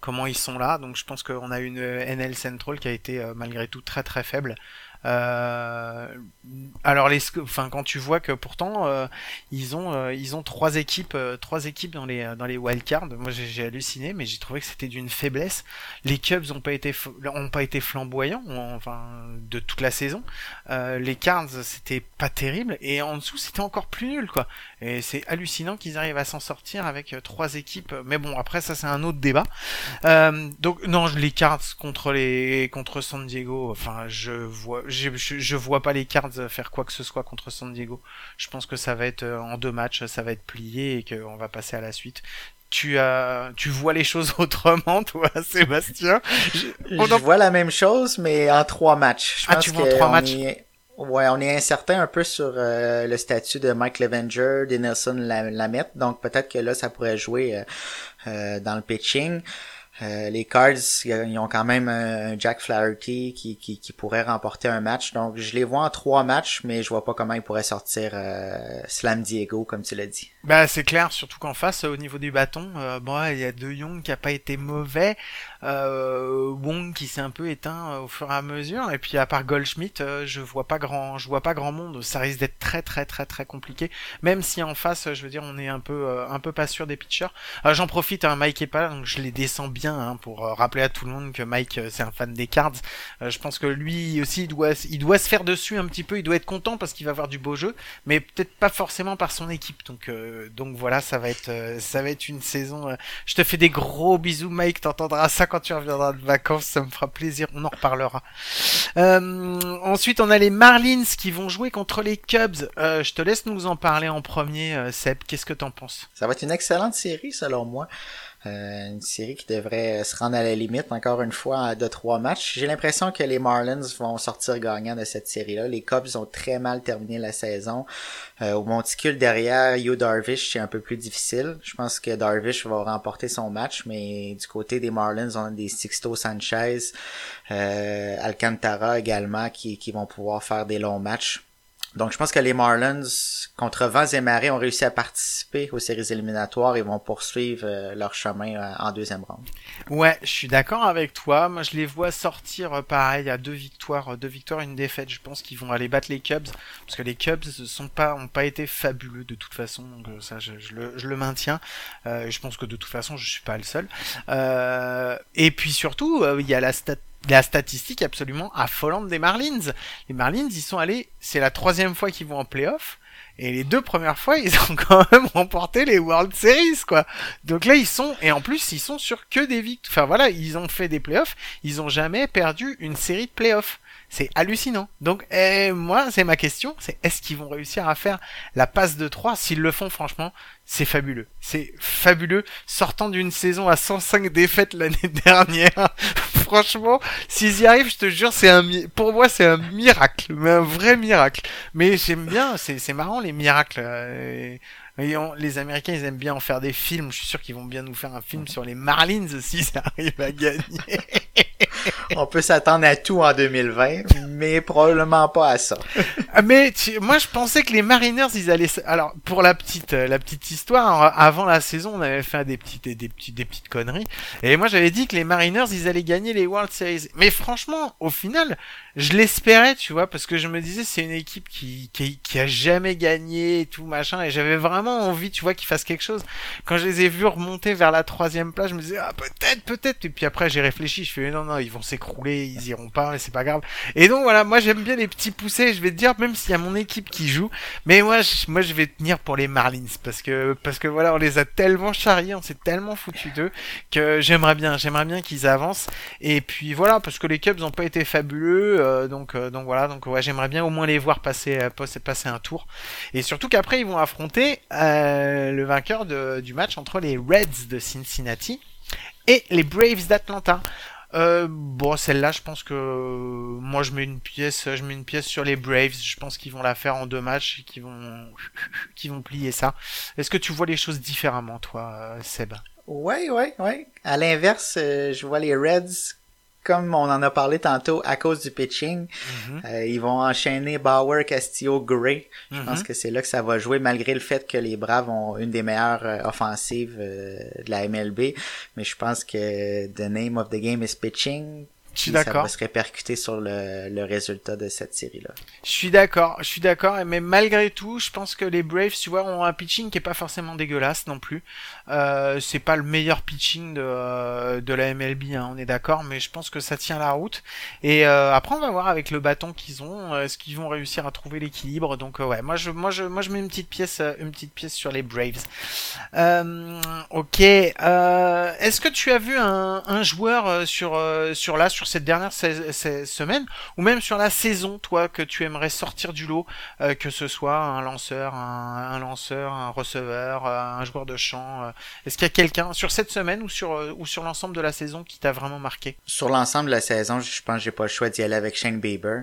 comment ils sont là. Donc je pense qu'on a une NL Central qui a été malgré tout très très faible. Euh, alors les, enfin quand tu vois que pourtant euh, ils ont euh, ils ont trois équipes euh, trois équipes dans les dans les wildcards. Moi j'ai halluciné, mais j'ai trouvé que c'était d'une faiblesse. Les Cubs ont pas été ont pas été flamboyants, enfin de toute la saison. Les Cards c'était pas terrible et en dessous c'était encore plus nul quoi. Et c'est hallucinant qu'ils arrivent à s'en sortir avec euh, trois équipes. Mais bon après ça c'est un autre débat. Euh, donc non, je- les Cards contre les contre San Diego, enfin je vois je, je, je vois pas les Cards faire quoi que ce soit contre San Diego. Je pense que ça va être euh, en deux matchs, ça va être plié et qu'on va passer à la suite. Tu as tu vois les choses autrement toi Sébastien? Je- on
Je
en-
vois la même chose, mais en trois matchs. Je
Ah,
pense
tu vois en trois matchs.
est- Ouais, on est incertain un peu sur euh, le statut de Mike Levenger, d'Enelson Lamette, donc peut-être que là, ça pourrait jouer euh, euh, dans le pitching. Les Cards, ils ont quand même un Jack Flaherty qui, qui, pourrait remporter un match. Donc, je les vois en trois matchs, mais je vois pas comment ils pourraient sortir Slam Diego, comme tu l'as dit.
Bah c'est clair, surtout qu'en face, au niveau du bâton, euh, bon, il y a De Jong qui a pas été mauvais, euh, Wong qui s'est un peu éteint euh, au fur et à mesure, et puis à part Goldschmidt, euh, je vois pas grand, je vois pas grand monde. Ça risque d'être très très très très compliqué, même si en face, je veux dire, on est un peu euh, un peu pas sûr des pitchers. Euh, J'en profite, hein, Mike est pas donc je les descends bien hein, pour euh, rappeler à tout le monde que Mike euh, c'est un fan des Cards. Euh, je pense que lui aussi, il doit, il doit se faire dessus un petit peu, il doit être content parce qu'il va avoir du beau jeu, mais peut-être pas forcément par son équipe. Donc, euh, donc voilà, ça va être, euh, ça va être une saison. euh, je te fais des gros bisous, Mike. T'entendras ça quand tu reviendras de vacances, ça me fera plaisir. On en reparlera. Euh, ensuite, on a les Marlins qui vont jouer contre les Cubs. Euh, je te laisse nous en parler en premier, euh, Seb. Qu'est-ce que t'en penses?
Ça va être une excellente série, selon moi. Euh, une série qui devrait se rendre à la limite, encore une fois, à deux trois matchs. J'ai l'impression que les Marlins vont sortir gagnants de cette série-là. Les Cubs ont très mal terminé la saison. Euh, au monticule derrière, Yo Darvish, c'est un peu plus difficile. Je pense que Darvish va remporter son match, mais du côté des Marlins, on a des Sixto Sanchez, euh, Alcantara également, qui, qui vont pouvoir faire des longs matchs. Donc, je pense que les Marlins, contre vents et marées, ont réussi à participer aux séries éliminatoires et vont poursuivre euh, leur chemin euh, en deuxième ronde.
Ouais, je suis d'accord avec toi. Moi, je les vois sortir euh, pareil à deux victoires, deux victoires, une défaite. Je pense qu'ils vont aller battre les Cubs parce que les Cubs sont pas, ont pas été fabuleux de toute façon. Donc ça, je, le, maintiens. Je pense que de toute façon, je suis pas le seul. Et puis surtout, il y a la stat la statistique absolument affolante des Marlins. Les Marlins, ils sont allés, c'est la troisième fois qu'ils vont en playoff. Et les deux premières fois, ils ont quand même remporté les World Series, quoi. Donc là, ils sont, et en plus, ils sont sur que des victoires. Enfin voilà, ils ont fait des playoffs, ils ont jamais perdu une série de playoffs. C'est hallucinant. Donc, eh, moi, c'est ma question, c'est est-ce qu'ils vont réussir à faire la passe de 3 S'ils le font, franchement, c'est fabuleux. C'est fabuleux. Sortant d'une saison à 105 défaites l'année dernière, franchement, s'ils y arrivent, je te jure, c'est un, mi- pour moi, c'est un miracle, mais un vrai miracle. Mais j'aime bien, c'est, c'est marrant les miracles. euh, et on- les Américains, ils aiment bien en faire des films. Je suis sûr qu'ils vont bien nous faire un film sur les Marlins si ça arrive à gagner.
On peut s'attendre à tout en 2020, mais probablement pas à ça.
Ah, mais moi, je pensais que les Mariners, ils allaient. Alors, pour la petite, euh, la petite histoire, euh, avant la saison, on avait fait des petites, des, petits, des petites conneries. Et moi, j'avais dit que les Mariners, ils allaient gagner les World Series. Mais franchement, au final, je l'espérais, tu vois, parce que je me disais, c'est une équipe qui, qui, qui a jamais gagné et tout machin. Et j'avais vraiment envie, tu vois, qu'ils fassent quelque chose. Quand je les ai vus remonter vers la troisième place, je me disais, ah, peut-être, peut-être. Et puis après, j'ai réfléchi, je fais, non, non, ils vont s'écrouler, ils iront pas, et c'est pas grave. Et donc voilà, moi j'aime bien les petits poussés, je vais te dire, même s'il y a mon équipe qui joue, mais moi je, moi je vais tenir pour les Marlins, parce que, voilà, on les a tellement charriés, on s'est tellement foutu d'eux, que j'aimerais bien, j'aimerais bien qu'ils avancent. Et puis voilà, parce que les Cubs n'ont pas été fabuleux, euh, donc, euh, donc voilà, donc j'aimerais bien au moins les voir passer, euh, passer, un tour. Et surtout qu'après ils vont affronter le vainqueur du match entre les Reds de Cincinnati et les Braves d'Atlanta. Euh, bon, celle-là, je pense que moi je mets une pièce, je mets une pièce sur les Braves. Je pense qu'ils vont la faire en deux matchs et qu'ils vont, qu'ils vont plier ça. Est-ce que tu vois les choses différemment, toi, euh, Seb?
Ouais, ouais, ouais. À l'inverse, euh, je vois les Reds, comme on en a parlé tantôt, à cause du pitching.
Mhm.
Euh, ils vont enchaîner Bauer, Castillo, Gray. Je
Mhm.
pense que c'est là que ça va jouer, malgré le fait que les Braves ont une des meilleures euh, offensives euh, de la MLB. Mais je pense que the name of the game is pitching.
Je suis
Puis Ça
d'accord.
va se répercuter sur le, le résultat de cette série-là.
Je suis d'accord, je suis d'accord, mais malgré tout, je pense que les Braves, tu vois, ont un pitching qui est pas forcément dégueulasse non plus. Euh, c'est pas le meilleur pitching de, euh, de la MLB, hein, on est d'accord, mais je pense que ça tient la route. Et euh, après, on va voir avec le bâton qu'ils ont, euh, est-ce qu'ils vont réussir à trouver l'équilibre. Donc euh, ouais, moi je, moi je, moi je mets une petite pièce, une petite pièce sur les Braves. Euh, ok. Euh, est-ce que tu as vu un, un joueur sur, sur là, sur cette dernière semaine, ou même sur la saison, toi, que tu aimerais sortir du lot, euh, que ce soit un lanceur, un, lanceur, un receveur, euh, un joueur de champ. euh, Est-ce qu'il y a quelqu'un sur cette semaine ou sur ou sur l'ensemble de la saison qui t'a vraiment marqué?
Sur l'ensemble de la saison, je pense que j'ai pas le choix d'y aller avec Shane Bieber.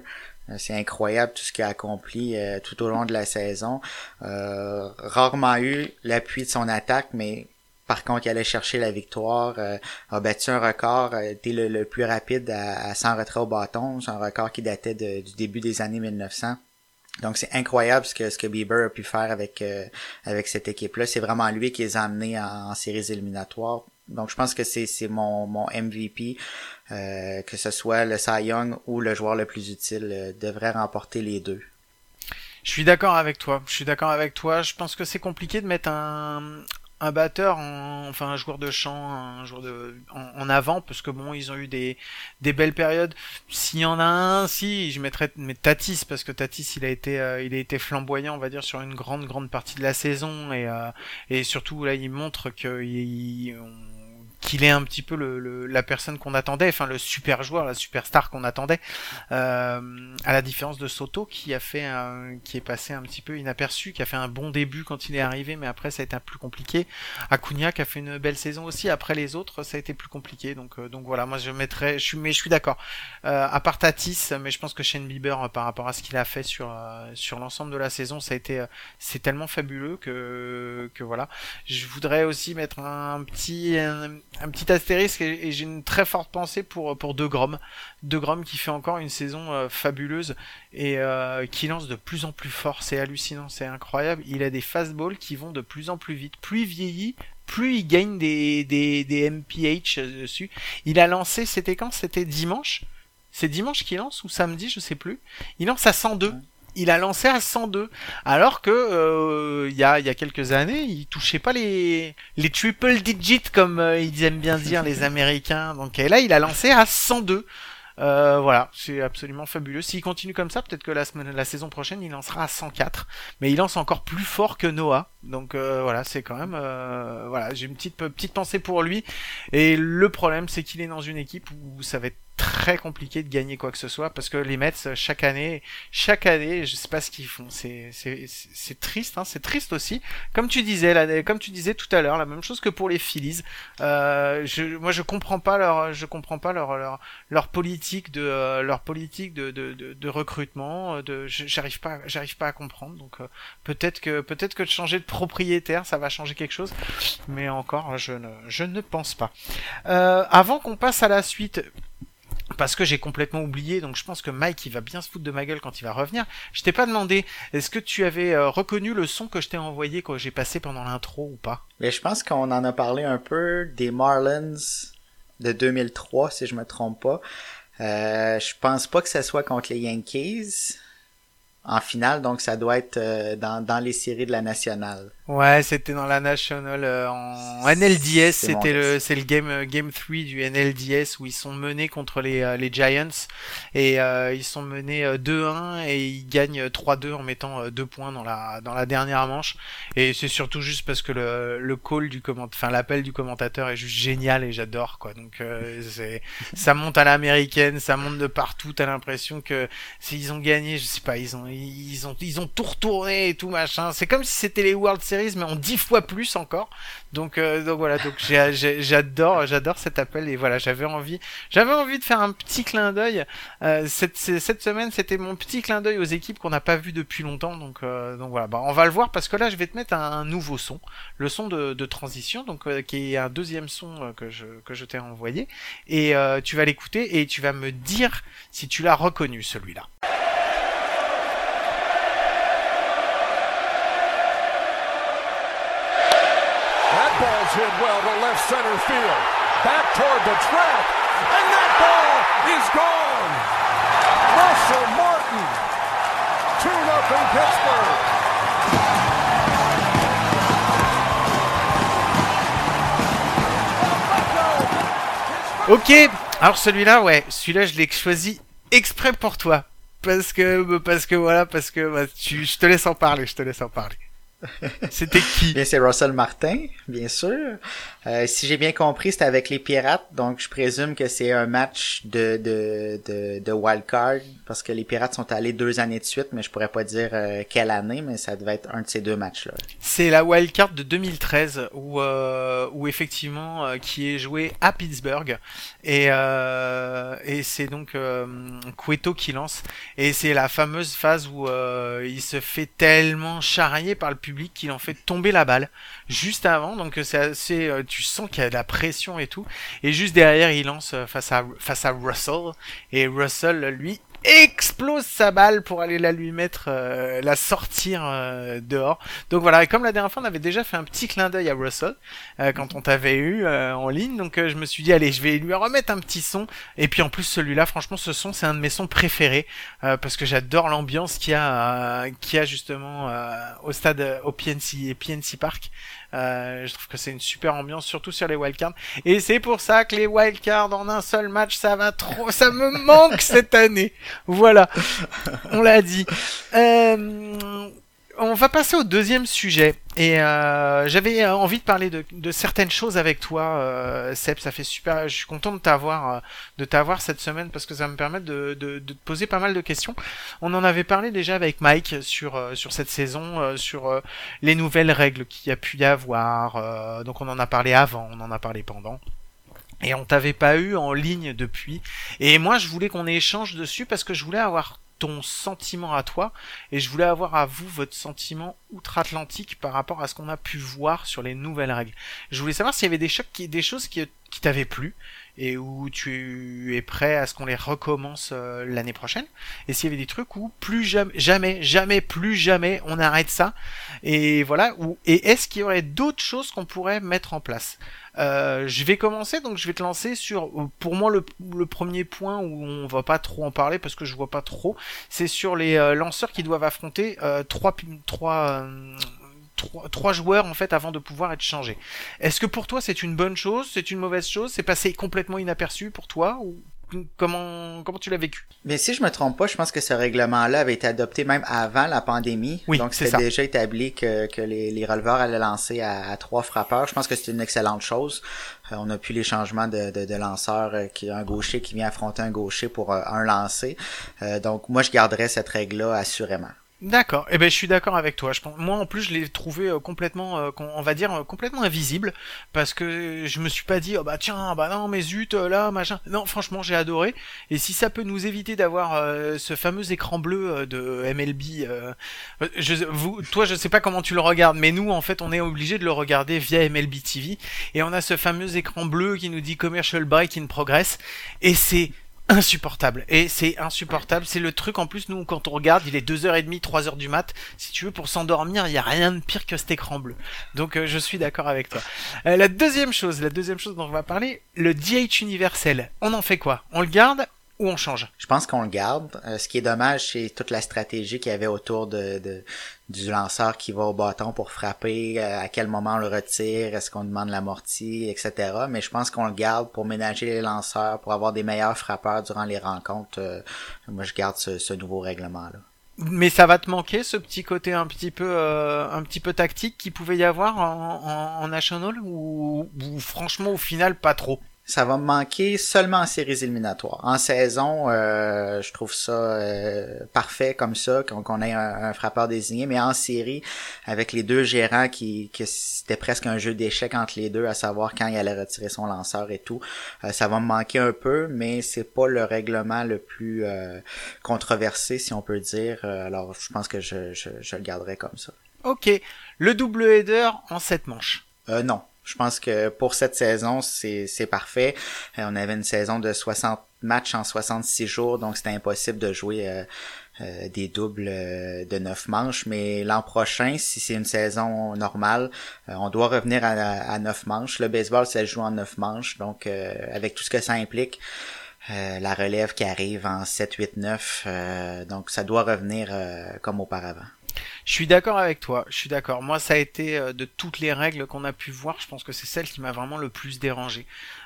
C'est incroyable tout ce qu'il a accompli tout au long de la saison. Rarement eu l'appui de son attaque, mais par contre, il allait chercher la victoire, euh, a battu un record, a été le, le plus rapide à, à 100 retraits au bâton. C'est un record qui datait du début des années 1900. Donc c'est incroyable ce que ce que Bieber a pu faire avec euh, avec cette équipe-là. C'est vraiment lui qui les a amenés en, en séries éliminatoires. Donc je pense que c'est c'est mon mon MVP, euh, que ce soit le Cy Young ou le joueur le plus utile euh, devrait remporter les deux.
Je suis d'accord avec toi. Je suis d'accord avec toi. Je pense que c'est compliqué de mettre un, un batteur, en, enfin un joueur de chant, un joueur de, en, avant, parce que bon, ils ont eu des, des belles périodes. S'il y en a un, si, je mettrais mais Tatis, parce que Tatis, il a été, euh, il a été flamboyant, on va dire, sur une grande, grande partie de la saison, et, euh, et surtout là, il montre que on- qu'il est un petit peu le, le- la personne qu'on attendait, enfin le super joueur, la superstar qu'on attendait, euh, à la différence de Soto qui a fait un, qui est passé un petit peu inaperçu, qui a fait un bon début quand il est arrivé, mais après ça a été un plus compliqué. Acuna qui a fait une belle saison aussi, après les autres ça a été plus compliqué, donc euh, donc voilà, moi je mettrais, je suis mais je suis d'accord. Euh, à part Tatis, mais je pense que Shane Bieber euh, par rapport à ce qu'il a fait sur euh, sur l'ensemble de la saison, ça a été euh, c'est tellement fabuleux que que voilà. Je voudrais aussi mettre un petit un, un petit astérisque et, j'ai une très forte pensée pour pour De Grom, qui fait encore une saison euh, fabuleuse et euh, qui lance de plus en plus fort, c'est hallucinant, c'est incroyable. Il a des fastballs qui vont de plus en plus vite, plus il vieillit, plus il gagne des des des MPH dessus. Il a lancé, c'était quand? C'était dimanche? C'est dimanche qu'il lance ou samedi, je sais plus. Il lance à 102. Il a lancé à 102, alors que euh, il y, a, il y a quelques années, il touchait pas les les triple digits comme euh, ils aiment bien dire les Américains. Donc et là, il a lancé à 102. Euh, voilà, c'est absolument fabuleux. S'il continue comme ça, peut-être que la semaine, la saison prochaine, il lancera à 104. Mais il lance encore plus fort que Noah. Donc euh, voilà, c'est quand même, euh, voilà, j'ai une petite petite pensée pour lui. Et le problème, c'est qu'il est dans une équipe où ça va être très compliqué de gagner quoi que ce soit parce que les Mets chaque année chaque année je sais pas ce qu'ils font. C'est c'est triste hein, c'est triste aussi. Comme tu disais là comme tu disais tout à l'heure la même chose que pour les Phillies. Euh, je moi je comprends pas leur je comprends pas leur leur leur politique de euh, leur politique de de, de, de recrutement de je- j'arrive pas j'arrive pas à comprendre. Donc euh, peut-être que peut-être que de changer de propriétaire ça va changer quelque chose. Mais encore je ne je ne pense pas. Euh, avant qu'on passe à la suite parce que j'ai complètement oublié, donc je pense que Mike il va bien se foutre de ma gueule quand il va revenir. Je t'ai pas demandé, est-ce que tu avais euh, reconnu le son que je t'ai envoyé quand j'ai passé pendant l'intro ou pas?
Mais je pense qu'on en a parlé un peu des Marlins de 2003, si je me trompe pas. Euh, je pense pas que ce soit contre les Yankees en finale, donc ça doit être euh, dans, dans les séries de la nationale.
Ouais, c'était dans la National euh, en NLDS, c'était le c'est le game euh, game 3 du NLDS où ils sont menés contre les euh, les Giants. Et euh, ils sont menés euh, 2-1 et ils gagnent 3-2 en mettant euh, deux points dans la dans la dernière manche. Et c'est surtout juste parce que le le call du comment enfin l'appel du commentateur est juste génial et j'adore quoi. Donc euh, c'est ça monte à l'américaine, ça monte de partout, t'as l'impression que s'ils ont gagné, je sais pas, ils ont ils ont ils ont tout retourné et tout machin. C'est comme si c'était les World Series mais en dix fois plus encore. Donc euh, donc voilà, donc j'adore j'adore cet appel et voilà, j'avais envie j'avais envie de faire un petit clin d'œil. Euh, cette semaine, c'était mon petit clin d'œil aux équipes qu'on n'a pas vu depuis longtemps. Donc euh, donc voilà, bah on va le voir parce que là je vais te mettre un, un nouveau son, le son de, de transition, donc euh, qui est un deuxième son euh, que je que je t'ai envoyé et euh, tu vas l'écouter et tu vas me dire si tu l'as reconnu celui-là.
Hit well to left center field. Back toward the track. and that ball is gone. Russell Martin, 2 in Pittsburgh.
Ok, alors celui-là, ouais, celui-là je l'ai choisi exprès pour toi. Parce que, parce que voilà, parce que bah, tu, je te laisse en parler, je te laisse en parler. C'était qui?
Bien, c'est Russell Martin, bien sûr. Euh, si j'ai bien compris, c'était avec les Pirates, donc je présume que c'est un match de, de, de, de wild card, parce que les Pirates sont allés deux années de suite, mais je pourrais pas dire euh, quelle année, mais ça devait être un de ces deux matchs-là.
C'est la wildcard de 2013 où, euh, où effectivement euh, qui est joué à Pittsburgh et, euh, et c'est donc euh, Cueto qui lance et c'est la fameuse phase où euh, il se fait tellement charrier par le public qu'il en fait tomber la balle juste avant. Donc c'est assez euh, tu sens qu'il y a de la pression et tout. Et juste derrière il lance euh, face à face à Russell. Et Russell lui explose sa balle pour aller la lui mettre, euh, la sortir euh, dehors. Donc voilà, et comme la dernière fois on avait déjà fait un petit clin d'œil à Russell euh, quand on t'avait eu en ligne, donc je me suis dit allez je vais lui remettre un petit son. Et puis en plus celui-là, franchement ce son c'est un de mes sons préférés parce que j'adore l'ambiance qu'il y a, qu'il y a justement au stade, au PNC, PNC Park. Euh, je trouve que c'est une super ambiance, surtout sur les wildcards. Et c'est pour ça que les wildcards en un seul match, ça va trop, ça me manque cette année. Voilà, on l'a dit. Euh, on va passer au deuxième sujet. Et euh, j'avais euh, envie de parler de, de certaines choses avec toi, euh, Seb. Ça fait super. Je suis content de t'avoir, euh, de t'avoir cette semaine parce que ça me permet de, de, de te poser pas mal de questions. On en avait parlé déjà avec Mike sur euh, sur cette saison, sur les nouvelles règles qu'il y a pu y avoir. donc on en a parlé avant, on en a parlé pendant. Et on t'avait pas eu en ligne depuis. Et moi, je voulais qu'on échange dessus parce que je voulais avoir ton sentiment à toi et je voulais avoir à vous votre sentiment outre-Atlantique par rapport à ce qu'on a pu voir sur les nouvelles règles. Je voulais savoir s'il y avait des chocs, qui, des choses qui, qui plu et où tu es prêt à ce qu'on les recommence euh, l'année prochaine et s'il y avait des trucs où plus jamais, jamais, jamais, plus jamais on arrête ça et voilà. Où, et est-ce qu'il y aurait d'autres choses qu'on pourrait mettre en place? Euh, je vais commencer, donc je vais te lancer sur, pour moi, le, premier point où on va pas trop en parler parce que je vois pas trop, c'est sur les euh, lanceurs qui doivent affronter euh, trois, trois, euh, trois, trois, joueurs en fait avant de pouvoir être changés. Est-ce que pour toi c'est une bonne chose, c'est une mauvaise chose, c'est passé complètement inaperçu pour toi ou comment comment tu l'as vécu?
Mais si je me trompe pas, je pense que ce règlement-là avait été adopté même avant la pandémie.
Oui,
Donc c'était déjà établi que, que les, les releveurs allaient lancer à, à trois frappeurs. Je pense que c'est une excellente chose. Euh, on a plus les changements de, de, de lanceurs euh, qui un gaucher qui vient affronter un gaucher pour euh, un lancer. Euh, donc moi je garderais cette règle-là assurément.
D'accord. Eh ben, je suis d'accord avec toi. Je pense, moi, en plus, je l'ai trouvé euh, complètement, euh, on va dire, euh, complètement invisible, parce que je me suis pas dit, oh bah tiens, bah non, mais zut, là, machin. Non, franchement, j'ai adoré. Et si ça peut nous éviter d'avoir ce fameux écran bleu de MLB, je, vous, toi, je sais pas comment tu le regardes, mais nous, en fait, on est obligé de le regarder via MLB TV, et on a ce fameux écran bleu qui nous dit commercial break in progress, et c'est insupportable. Et c'est insupportable. C'est le truc en plus nous quand on regarde il est 2h30 3h du mat. Si tu veux pour s'endormir il y a rien de pire que cet écran bleu. Donc euh, je suis d'accord avec toi. Euh, la deuxième chose la deuxième chose dont on va parler le DH universel. On en fait quoi? On le garde ou on change
Je pense qu'on le garde. Euh, ce qui est dommage, c'est toute la stratégie qu'il y avait autour de, de, du lanceur qui va au bâton pour frapper, euh, à quel moment on le retire, est-ce qu'on demande l'amorti, etc. Mais je pense qu'on le garde pour ménager les lanceurs, pour avoir des meilleurs frappeurs durant les rencontres. Euh, moi, je garde ce, ce nouveau règlement-là.
mais ça va te manquer ce petit côté un petit peu euh, un petit peu tactique qui pouvait y avoir en, en, en national ou, ou franchement au final pas trop?
Ça va me manquer seulement en séries éliminatoires. En saison, euh, je trouve ça euh, parfait comme ça, qu'on ait un, un, frappeur désigné, mais en série, avec les deux gérants qui, que c'était presque un jeu d'échecs entre les deux, à savoir quand il allait retirer son lanceur et tout, euh, ça va me manquer un peu, mais c'est pas le règlement le plus euh, controversé, si on peut dire. Alors, je pense que je, je, je le garderai comme ça.
Ok, le double header en 7 manches.
Euh, non. Je pense que pour cette saison, c'est parfait. Euh, on avait une saison de 60 matchs en 66 jours, donc c'était impossible de jouer euh, euh, des doubles de 9 manches. Mais l'an prochain, si c'est une saison normale, on doit revenir à, à 9 manches. Le baseball, ça joue en 9 manches, donc avec tout ce que ça implique. la relève qui arrive en 7, 8, 9. donc ça doit revenir comme auparavant.
Je suis d'accord avec toi, je suis d'accord. Moi, ça a été euh, de toutes les règles qu'on a pu voir, je pense que c'est celle qui m'a vraiment le plus dérangé.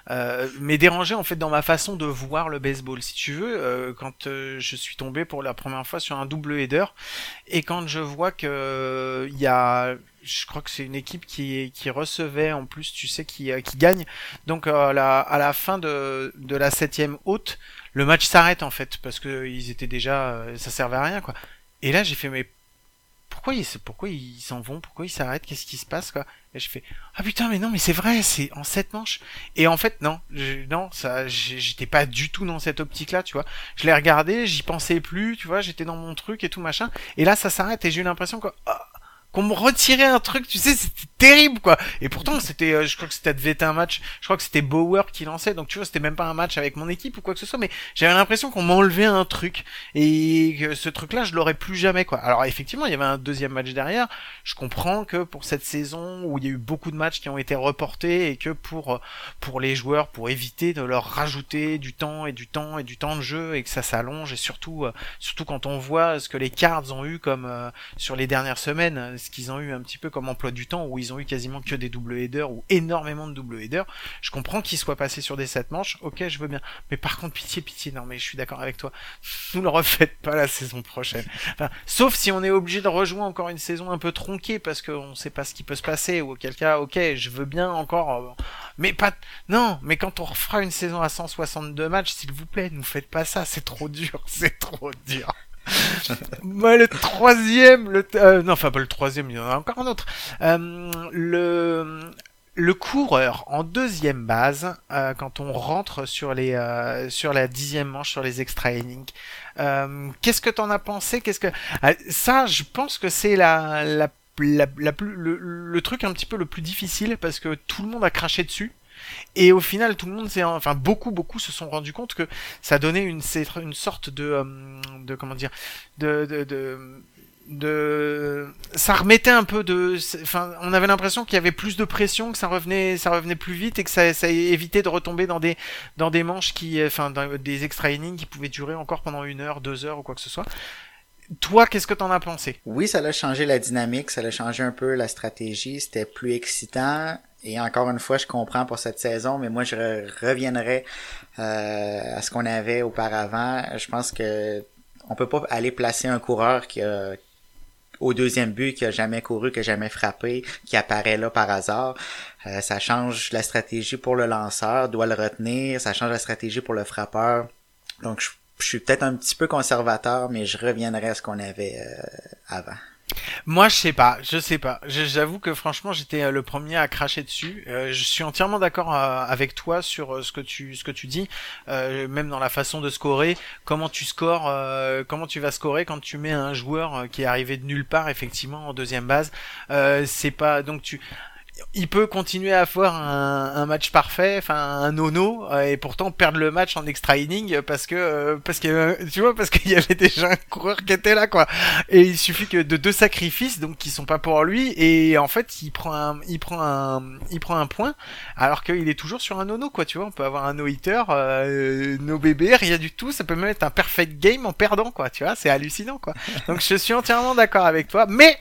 Euh, mais dérangé en fait dans ma façon de voir le baseball, si tu veux. Euh, quand je suis tombé pour la première fois sur un double header et quand je vois que il y a je crois que c'est une équipe qui, qui recevait en plus, tu sais, qui, qui gagne. Donc à la, à la fin de, de la septième haute, le match s'arrête en fait parce que ils étaient déjà, ça servait à rien quoi. Et là j'ai fait mais pourquoi ils s'en vont pourquoi ils s'arrêtent qu'est-ce qui se passe quoi. Et je fais ah putain mais non mais c'est vrai c'est en sept manches. Et en fait non non ça j'étais pas du tout dans cette optique là tu vois. Je l'ai regardé j'y pensais plus tu vois j'étais dans mon truc et tout machin. Et là ça s'arrête et j'ai eu l'impression que ah, qu'on me retirait un truc, tu sais, c'était terrible quoi. Et pourtant c'était, euh, je crois que c'était devait être un match, je crois que c'était Bauer qui lançait, donc tu vois, c'était même pas un match avec mon équipe ou quoi que ce soit, mais j'avais l'impression qu'on m'enlevait un truc et que ce truc-là, je l'aurais plus jamais quoi. Alors effectivement, il y avait un deuxième match derrière. Je comprends que pour cette saison où il y a eu beaucoup de matchs qui ont été reportés et que pour euh, pour les joueurs, pour éviter de leur rajouter du temps et du temps et du temps de jeu et que ça s'allonge et surtout euh, surtout quand on voit ce que les Cards ont eu comme sur les dernières semaines qu'ils ont eu un petit peu comme emploi du temps, où ils ont eu quasiment que des double headers ou énormément de double headers. Je comprends qu'ils soient passés sur des 7 manches, ok, je veux bien. Mais par contre, pitié, pitié, non, mais je suis d'accord avec toi. Vous ne le refaites pas la saison prochaine. sauf si on est obligé de rejouer encore une saison un peu tronquée parce qu'on sait pas ce qui peut se passer, ou auquel cas, ok, je veux bien encore. Euh, mais pas. Non, mais quand on refera une saison à 162 matchs, s'il vous plaît, ne faites pas ça, c'est trop dur, c'est trop dur. Moi, le troisième, le euh, non, enfin pas le troisième, il y en a encore un autre. Euh, le le coureur en deuxième base, euh, quand on rentre sur les sur la dixième manche sur les extra innings, qu'est-ce que t'en as pensé? Qu'est-ce que ça Je pense que c'est la la, la, la plus, le, le, truc un petit peu le plus difficile parce que tout le monde a craché dessus. Et au final, tout le monde s'est, enfin beaucoup, beaucoup se sont rendus compte que ça donnait une, une sorte de, euh, de comment dire, de, de, de de ça remettait un peu de enfin on avait l'impression qu'il y avait plus de pression que ça revenait ça revenait plus vite et que ça, ça évitait de retomber dans des dans des manches qui enfin dans des extra innings qui pouvaient durer encore pendant une heure deux heures ou quoi que ce soit toi, qu'est-ce que t'en as pensé?
Oui, ça a changé la dynamique, ça a changé un peu la stratégie, c'était plus excitant. Et encore une fois, je comprends pour cette saison, mais moi, je reviendrai euh, à ce qu'on avait auparavant. Je pense que on peut pas aller placer un coureur qui a au deuxième but qui a jamais couru, qui a jamais frappé, qui apparaît là par hasard. Euh, ça change la stratégie pour le lanceur, doit le retenir, ça change la stratégie pour le frappeur. Donc je, suis peut-être un petit peu conservateur, mais je reviendrai à ce qu'on avait euh, avant.
Moi, je sais pas, je sais pas. J'avoue que franchement, j'étais euh, le premier à cracher dessus. Euh, je suis entièrement d'accord euh, avec toi sur ce que tu ce que tu dis, même dans la façon de scorer. Comment tu scores, comment tu vas scorer quand tu mets un joueur qui est arrivé de nulle part, effectivement, en deuxième base. c'est pas donc tu il peut continuer à avoir un, match parfait, enfin un nono, euh, et pourtant perdre le match en extra inning parce que euh, parce que tu vois parce qu'il y avait déjà un coureur qui était là quoi. Et il suffit que de deux sacrifices donc qui sont pas pour lui et en fait il prend un il prend un il prend un point alors qu'il est toujours sur un nono quoi. Tu vois, on peut avoir un no hitter, euh, no bébé, rien du tout. Ça peut même être un perfect game en perdant quoi. Tu vois, c'est hallucinant quoi. Donc je suis entièrement d'accord avec toi, mais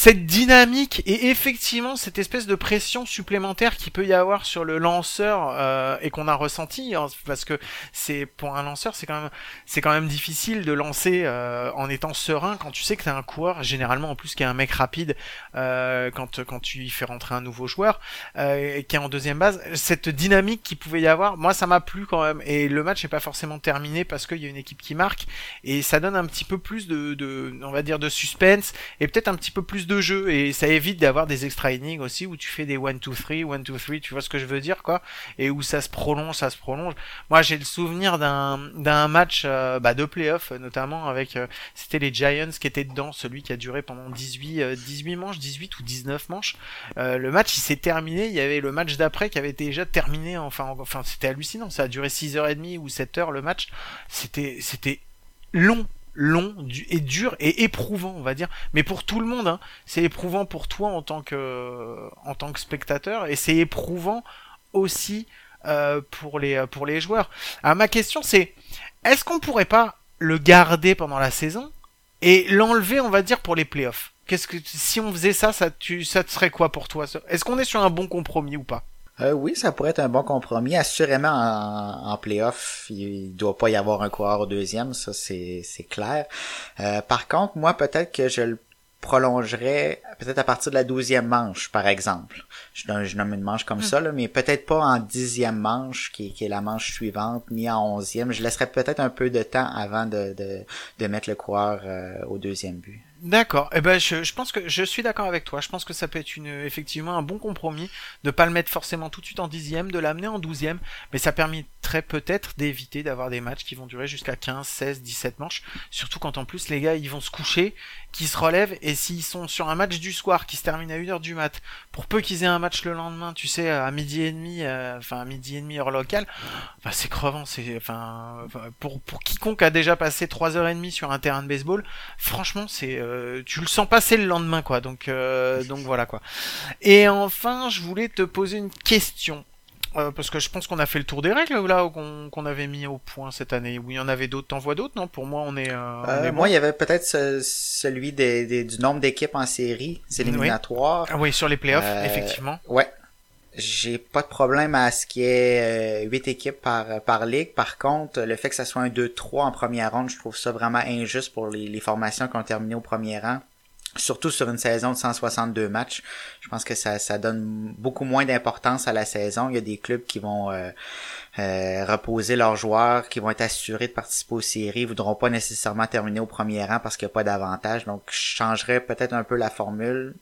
cette dynamique et effectivement cette espèce de pression supplémentaire qui peut y avoir sur le lanceur euh, et qu'on a ressenti hein, parce que c'est pour un lanceur c'est quand même c'est quand même difficile de lancer euh, en étant serein quand tu sais que t'es un coureur généralement en plus qui est un mec rapide euh, quand quand tu y fais rentrer un nouveau joueur euh, qui est en deuxième base. Cette dynamique qui pouvait y avoir moi ça m'a plu quand même. Et le match n'est pas forcément terminé parce qu'il y a une équipe qui marque. Et ça donne un petit peu plus de, de on va dire de suspense et peut-être un petit peu plus de de jeu. Et ça évite d'avoir des extra innings aussi où tu fais des 1 2 3 1 2 3 tu vois ce que je veux dire quoi. Et où ça se prolonge ça se prolonge. Moi j'ai le souvenir d'un d'un match euh, bah, de playoff notamment avec euh, c'était les Giants qui étaient dedans celui qui a duré pendant 18 18 manches 18 ou 19 manches. Le match il s'est terminé. Il y avait le match d'après qui avait déjà terminé enfin enfin c'était hallucinant. Ça a duré 6h30 ou 7h le match. C'était c'était long long et dur et éprouvant on va dire. Mais pour tout le monde hein. c'est éprouvant pour toi en tant que en tant que spectateur et c'est éprouvant aussi euh, pour les pour les joueurs. Alors ma question c'est est-ce qu'on pourrait pas le garder pendant la saison et l'enlever on va dire pour les playoffs? Qu'est-ce que si on faisait ça ça tu ça serait quoi pour toi? Est-ce qu'on est sur un bon compromis ou pas?
Euh, oui, ça pourrait être un bon compromis. Assurément, en, en playoff, il, doit pas y avoir un coureur au deuxième, ça c'est clair. Euh, par contre, moi, peut-être que je le prolongerais peut-être à partir de la douzième manche, par exemple. Je, je nomme une manche comme hmm. ça, là, mais peut-être pas en dixième manche, qui, qui, est la manche suivante, ni en onzième. Je laisserais peut-être un peu de temps avant de, de, de mettre le coureur euh, au deuxième but.
D'accord. Eh ben, je, je, pense que je suis d'accord avec toi. Je pense que ça peut être une, effectivement un bon compromis de pas le mettre forcément tout de suite en dixième, de l'amener en douzième, mais ça permettrait peut-être d'éviter d'avoir des matchs qui vont durer jusqu'à 15, 16, 17 manches. Surtout quand en plus les gars ils vont se coucher, qui se relèvent et s'ils sont sur un match du soir qui se termine à 1h du mat, pour peu qu'ils aient un match le lendemain, tu sais, à midi et demi, euh, enfin à midi et demi heure locale, bah, c'est crevant. C'est, enfin, pour pour quiconque a déjà passé 3h30 sur un terrain de baseball, franchement c'est euh, euh, tu le sens passer le lendemain quoi donc euh, donc voilà quoi et enfin je voulais te poser une question euh, parce que je pense qu'on a fait le tour des règles là qu'on avait mis au point cette année. Oui, il y en avait d'autres. T'en vois d'autres Non, pour moi, on est.
moi, il y avait peut-être celui des, du nombre d'équipes en série, c'est éliminatoire.
Oui. Ah oui, sur les playoffs, effectivement.
Ouais. J'ai pas de problème à ce qu'il y ait 8 équipes par, par ligue. Par contre, le fait que ça soit un 2-3 en première ronde, je trouve ça vraiment injuste pour les, les formations qui ont terminé au premier rang. Surtout sur une saison de 162 matchs. Je pense que ça, ça donne beaucoup moins d'importance à la saison. Il y a des clubs qui vont euh, euh, reposer leurs joueurs, qui vont être assurés de participer aux séries, voudront pas nécessairement terminer au premier rang parce qu'il n'y a pas d'avantage. Donc je changerais peut-être un peu la formule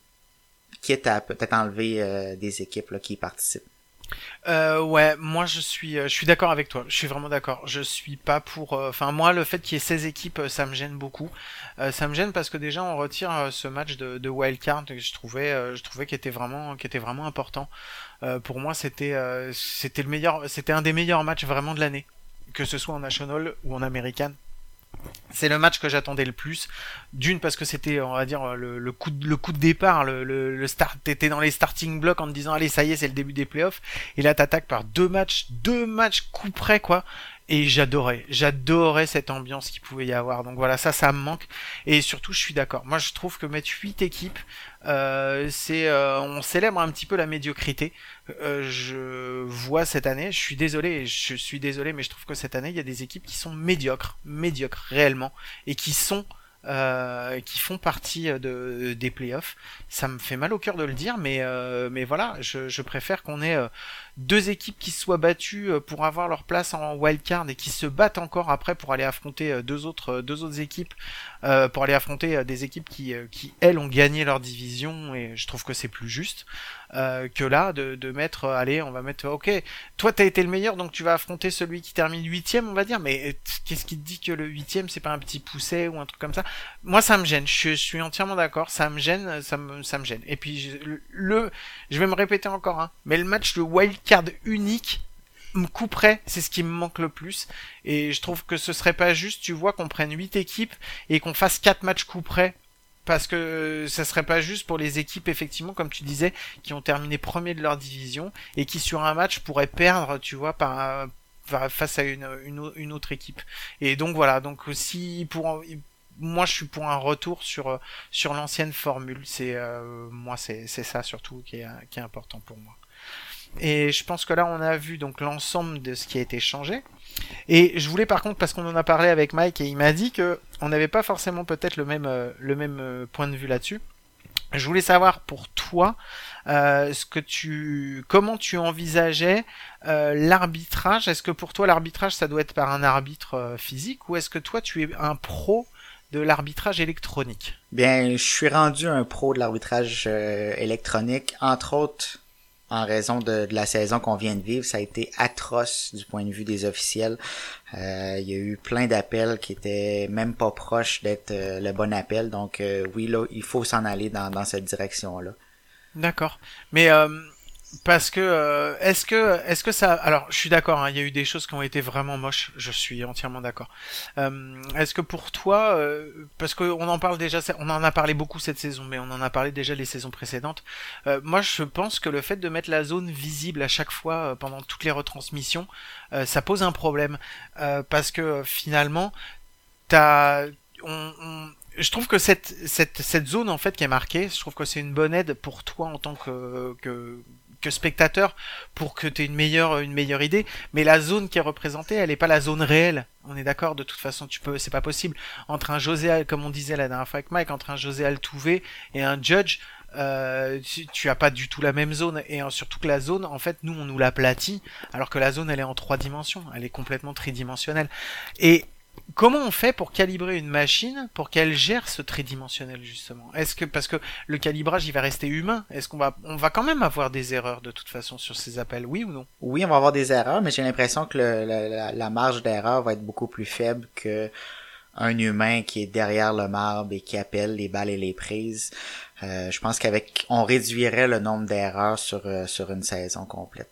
quitte à peut-être enlever euh, des équipes qui participent.
Euh, ouais, moi je suis, euh, je suis d'accord avec toi. Je suis vraiment d'accord. Je suis pas pour. Euh, enfin, moi, le fait qu'il y ait 16 équipes, ça me gêne beaucoup. ça me gêne parce que déjà on retire ce match de, de wildcard que je trouvais, je trouvais vraiment, qui était vraiment important. pour moi, c'était, c'était le meilleur, c'était un des meilleurs matchs vraiment de l'année, que ce soit en national ou en American. C'est le match que j'attendais le plus. D'une parce que c'était, on va dire, le, coup, de, départ, le, le, start, t'étais dans les starting blocks en te disant allez ça y est c'est le début des playoffs. Et là t'attaques par deux matchs, deux matchs coup près quoi et j'adorais, j'adorais cette ambiance qu'il pouvait y avoir. Donc voilà, ça, ça me manque. Et surtout, je suis d'accord. Moi, je trouve que mettre 8 équipes, euh, c'est, euh, on célèbre un petit peu la médiocrité. Euh, je vois cette année, je suis désolé, je suis désolé, mais je trouve que cette année, il y a des équipes qui sont médiocres, médiocres réellement, et qui sont qui font partie de, des playoffs. Ça me fait mal au cœur de le dire, mais, mais voilà, je préfère qu'on ait deux équipes qui soient battues pour avoir leur place en wildcard et qui se battent encore après pour aller affronter deux autres, deux autres équipes, pour aller affronter des équipes qui, qui, elles, ont gagné leur division, et je trouve que c'est plus juste. Euh, que là de, de mettre euh, allez on va mettre ok toi t'as été le meilleur donc tu vas affronter celui qui termine huitième on va dire mais euh, qu'est-ce qui te dit que le huitième c'est pas un petit pousset ou un truc comme ça? Moi ça me gêne je, suis entièrement d'accord ça me gêne ça me ça me gêne et puis le je vais me répéter encore hein, mais le match de wildcard unique me couperait, c'est ce qui me manque le plus. Et je trouve que ce serait pas juste, tu vois, qu'on prenne 8 équipes et qu'on fasse 4 matchs couperets parce que ça serait pas juste pour les équipes effectivement comme tu disais qui ont terminé premier de leur division et qui sur un match pourraient perdre tu vois par, face à une, autre équipe. Et donc voilà. Donc si pour moi je suis pour un retour sur sur l'ancienne formule. C'est euh, moi c'est ça surtout qui est important pour moi et je pense que là on a vu donc l'ensemble de ce qui a été changé et je voulais par contre, parce qu'on en a parlé avec Mike et il m'a dit que on n'avait pas forcément peut-être le même, euh, le même euh, point de vue là-dessus. Je voulais savoir pour toi euh, ce que tu, comment tu envisageais l'arbitrage. Est-ce que pour toi l'arbitrage ça doit être par un arbitre physique ou est-ce que toi tu es un pro de l'arbitrage électronique?
Bien, je suis rendu un pro de l'arbitrage électronique, entre autres en raison de, de la saison qu'on vient de vivre. Ça a été atroce du point de vue des officiels. Euh, il y a eu plein d'appels qui étaient même pas proches d'être euh, le bon appel. Donc euh, oui, là, il faut s'en aller dans, dans cette direction-là.
D'accord. Mais euh, parce que euh, est-ce que est-ce que ça alors je suis d'accord hein, il y a eu des choses qui ont été vraiment moches je suis entièrement d'accord. Euh, est-ce que pour toi euh, parce que on en parle déjà on en a parlé beaucoup cette saison mais on en a parlé déjà les saisons précédentes euh, moi je pense que le fait de mettre la zone visible à chaque fois euh, pendant toutes les retransmissions ça pose un problème. Parce que finalement t'as on, on- je trouve que cette, cette, cette zone en fait qui est marquée, je trouve que c'est une bonne aide pour toi en tant que, que, que spectateur pour que tu aies une meilleure, idée. Mais la zone qui est représentée, elle n'est pas la zone réelle. On est d'accord, de toute façon, tu peux, c'est pas possible. Entre un José, comme on disait la dernière fois avec Mike, entre un José Altuve et un Judge, euh, tu, tu as pas du tout la même zone. Et euh, surtout que la zone, en fait, nous, on nous l'aplatit, alors que la zone, elle est en trois dimensions. Elle est complètement tridimensionnelle. Et Comment on fait pour calibrer une machine pour qu'elle gère ce tridimensionnel justement? Est-ce que parce que le calibrage il va rester humain Est-ce qu'on va on va quand même avoir des erreurs de toute façon sur ces appels Oui ou non?
Oui, on va avoir des erreurs, mais j'ai l'impression que le- la, la- marge d'erreur va être beaucoup plus faible que un humain qui est derrière le marbre et qui appelle les balles et les prises. Euh, je pense qu'avec on réduirait le nombre d'erreurs sur euh, sur une saison complète.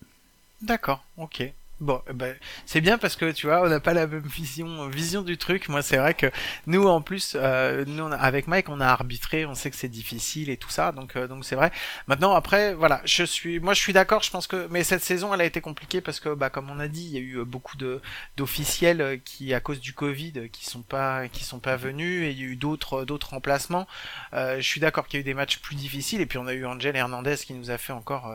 D'accord, ok. Bon, eh ben, c'est bien parce que tu vois, on n'a pas la même vision, vision du truc. Moi, c'est vrai que nous, en plus, euh, nous, on a- avec Mike, on a arbitré, on sait que c'est difficile et tout ça, donc, euh, donc c'est vrai. Maintenant, après, voilà, je suis, moi, je suis d'accord. Je pense que, mais cette saison, elle a été compliquée parce que, bah, comme on a dit, il y a eu euh, beaucoup de d'officiels euh, qui, à cause du Covid, euh, qui sont pas, qui sont pas venus, et il y a eu d'autres, d'autres remplacements. Euh, je suis d'accord qu'il y a eu des matchs plus difficiles, et puis on a eu Angel Hernandez qui nous a fait encore.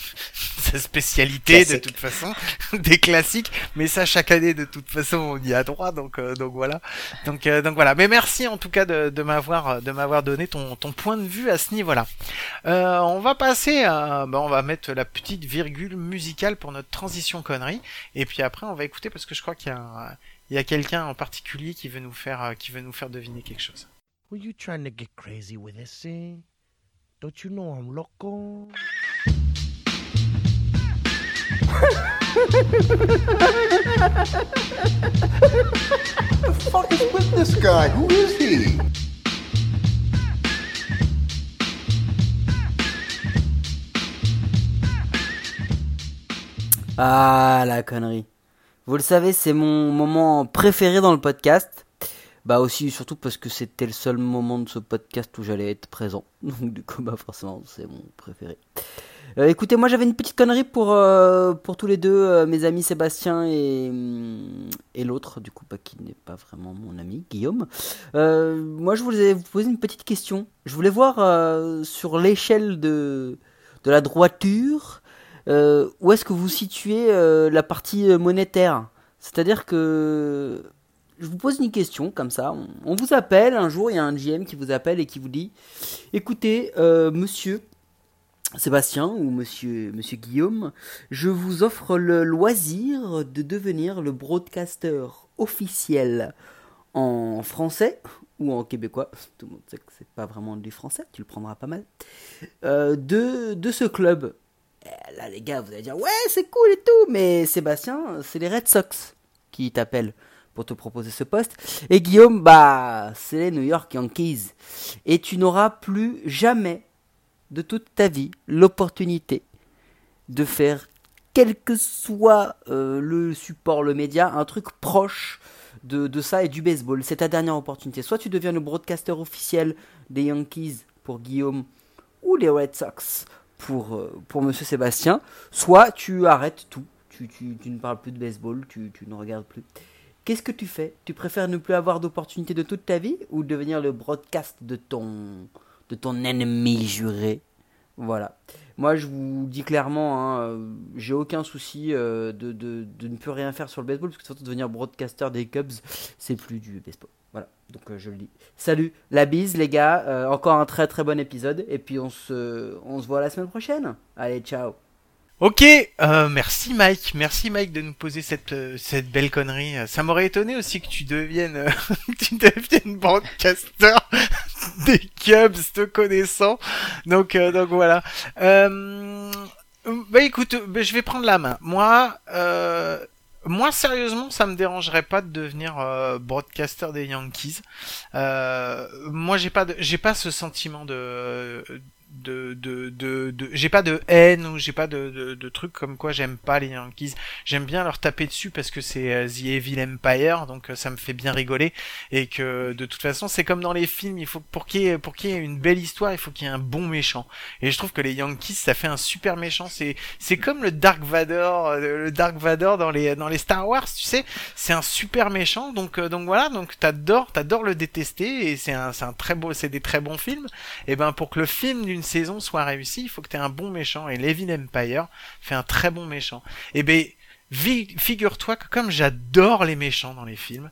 Euh, sa spécialité de toute façon. Des classiques. Mais ça chaque année de toute façon on y a droit. Donc euh, donc voilà. Donc euh, donc voilà. Mais merci en tout cas de, de m'avoir de m'avoir donné ton ton point de vue à ce niveau là euh, on va passer à bah, on va mettre la petite virgule musicale pour notre transition connerie. Et puis après on va écouter parce que je crois qu'il y a un- il y a quelqu'un en particulier qui veut nous faire euh, qui veut nous faire deviner quelque chose.
Were you trying to get crazy with this thing? Don't you know I'm loco?
Who is he?
Ah, la connerie. Vous le savez, c'est mon moment préféré dans le podcast. Bah aussi, surtout parce que c'était le seul moment de ce podcast où j'allais être présent. Donc du coup, bah forcément, c'est mon préféré. Euh, écoutez, moi j'avais une petite connerie pour, euh, pour tous les deux, euh, mes amis Sébastien et, hum, et l'autre, du coup, bah, qui n'est pas vraiment mon ami, Guillaume. Moi je voulais vous poser une petite question. Je voulais voir sur l'échelle de, de la droiture, où est-ce que vous situez la partie monétaire? C'est-à-dire que je vous pose une question comme ça. On, on vous appelle un jour, il y a un GM qui vous appelle et qui vous dit Écoutez, monsieur Sébastien ou monsieur, monsieur Guillaume, je vous offre le loisir de devenir le broadcaster officiel en français ou en québécois. Tout le monde sait que c'est pas vraiment du français, tu le prendras pas mal. euh, de, de ce club. Eh, Là, les gars, vous allez dire Ouais, c'est cool et tout, mais Sébastien, c'est les Red Sox qui t'appellent pour te proposer ce poste. Et Guillaume, bah, c'est les New York Yankees. Et tu n'auras plus jamais de toute ta vie l'opportunité de faire quel que soit euh, le support, le média, un truc proche de, de ça et du baseball. C'est ta dernière opportunité. Soit tu deviens le broadcaster officiel des Yankees pour Guillaume ou les Red Sox pour, euh, pour Monsieur Sébastien, soit tu arrêtes tout. Tu, tu, tu ne parles plus de baseball, tu, tu ne regardes plus. Qu'est-ce que tu fais? Tu préfères ne plus avoir d'opportunité de toute ta vie ou devenir le broadcast de ton, de ton ennemi juré Voilà. Moi, je vous dis clairement, hein, euh, j'ai aucun souci euh, de, de, de ne plus rien faire sur le baseball, parce que surtout devenir broadcaster des Cubs, c'est plus du baseball. Voilà, donc euh, je le dis. Salut, la bise les gars, encore un très très bon épisode, et puis on se, on se voit la semaine prochaine. Allez, ciao
Ok, euh, merci Mike, merci Mike de nous poser cette euh, cette belle connerie. Ça m'aurait étonné aussi que tu deviennes euh, tu deviennes broadcaster des Cubs te connaissant. Donc euh, donc voilà. Bah écoute, bah, je vais prendre la main. Moi moi sérieusement, ça me dérangerait pas de devenir broadcaster des Yankees. Moi j'ai pas j'ai pas ce sentiment de de de, de- j'ai pas de haine ou j'ai pas de, de de trucs comme quoi j'aime pas les Yankees. J'aime bien leur taper dessus parce que c'est euh, The Evil Empire, donc euh, ça me fait bien rigoler et que de toute façon c'est comme dans les films, il faut pour qu'il y ait pour qu'il y ait une belle histoire, il faut qu'il y ait un bon méchant. Et je trouve que les Yankees ça fait un super méchant. C'est c'est comme le Dark Vador, euh, le Dark Vador dans les dans les Star Wars, tu sais, c'est un super méchant. Donc donc voilà, donc t'adores t'adores le détester et c'est un c'est un très beau c'est des très bons films. Et ben pour que le film d'une saison soit réussi, il faut que t'aies un bon méchant et Levin Empire fait un très bon méchant. Et ben vi- figure-toi que comme j'adore les méchants dans les films,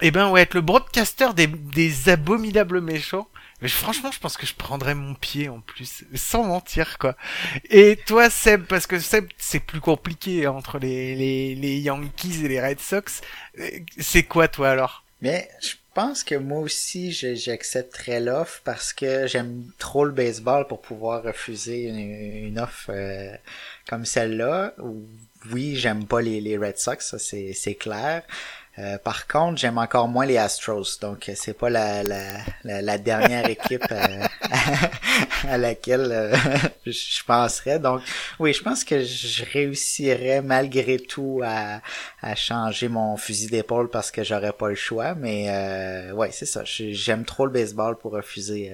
et ben ouais être le broadcaster des des abominables méchants. Mais franchement, je pense que je prendrais mon pied en plus, sans mentir quoi. Et toi Seb, parce que Seb c'est plus compliqué entre les, les, les Yankees et les Red Sox. Euh, C'est quoi toi alors?
Mais je pense que moi aussi, je- j'accepterais l'offre parce que j'aime trop le baseball pour pouvoir refuser une, offre euh, comme celle-là. Oui, j'aime pas les, les Red Sox, ça c'est clair. Euh, par contre, j'aime encore moins les Astros, donc c'est pas la, la, la, la dernière équipe euh, à laquelle euh, je penserais. Donc, oui, je pense que je réussirais malgré tout à, à changer mon fusil d'épaule parce que j'aurais pas le choix. Mais euh, ouais, c'est ça. J'aime trop le baseball pour refuser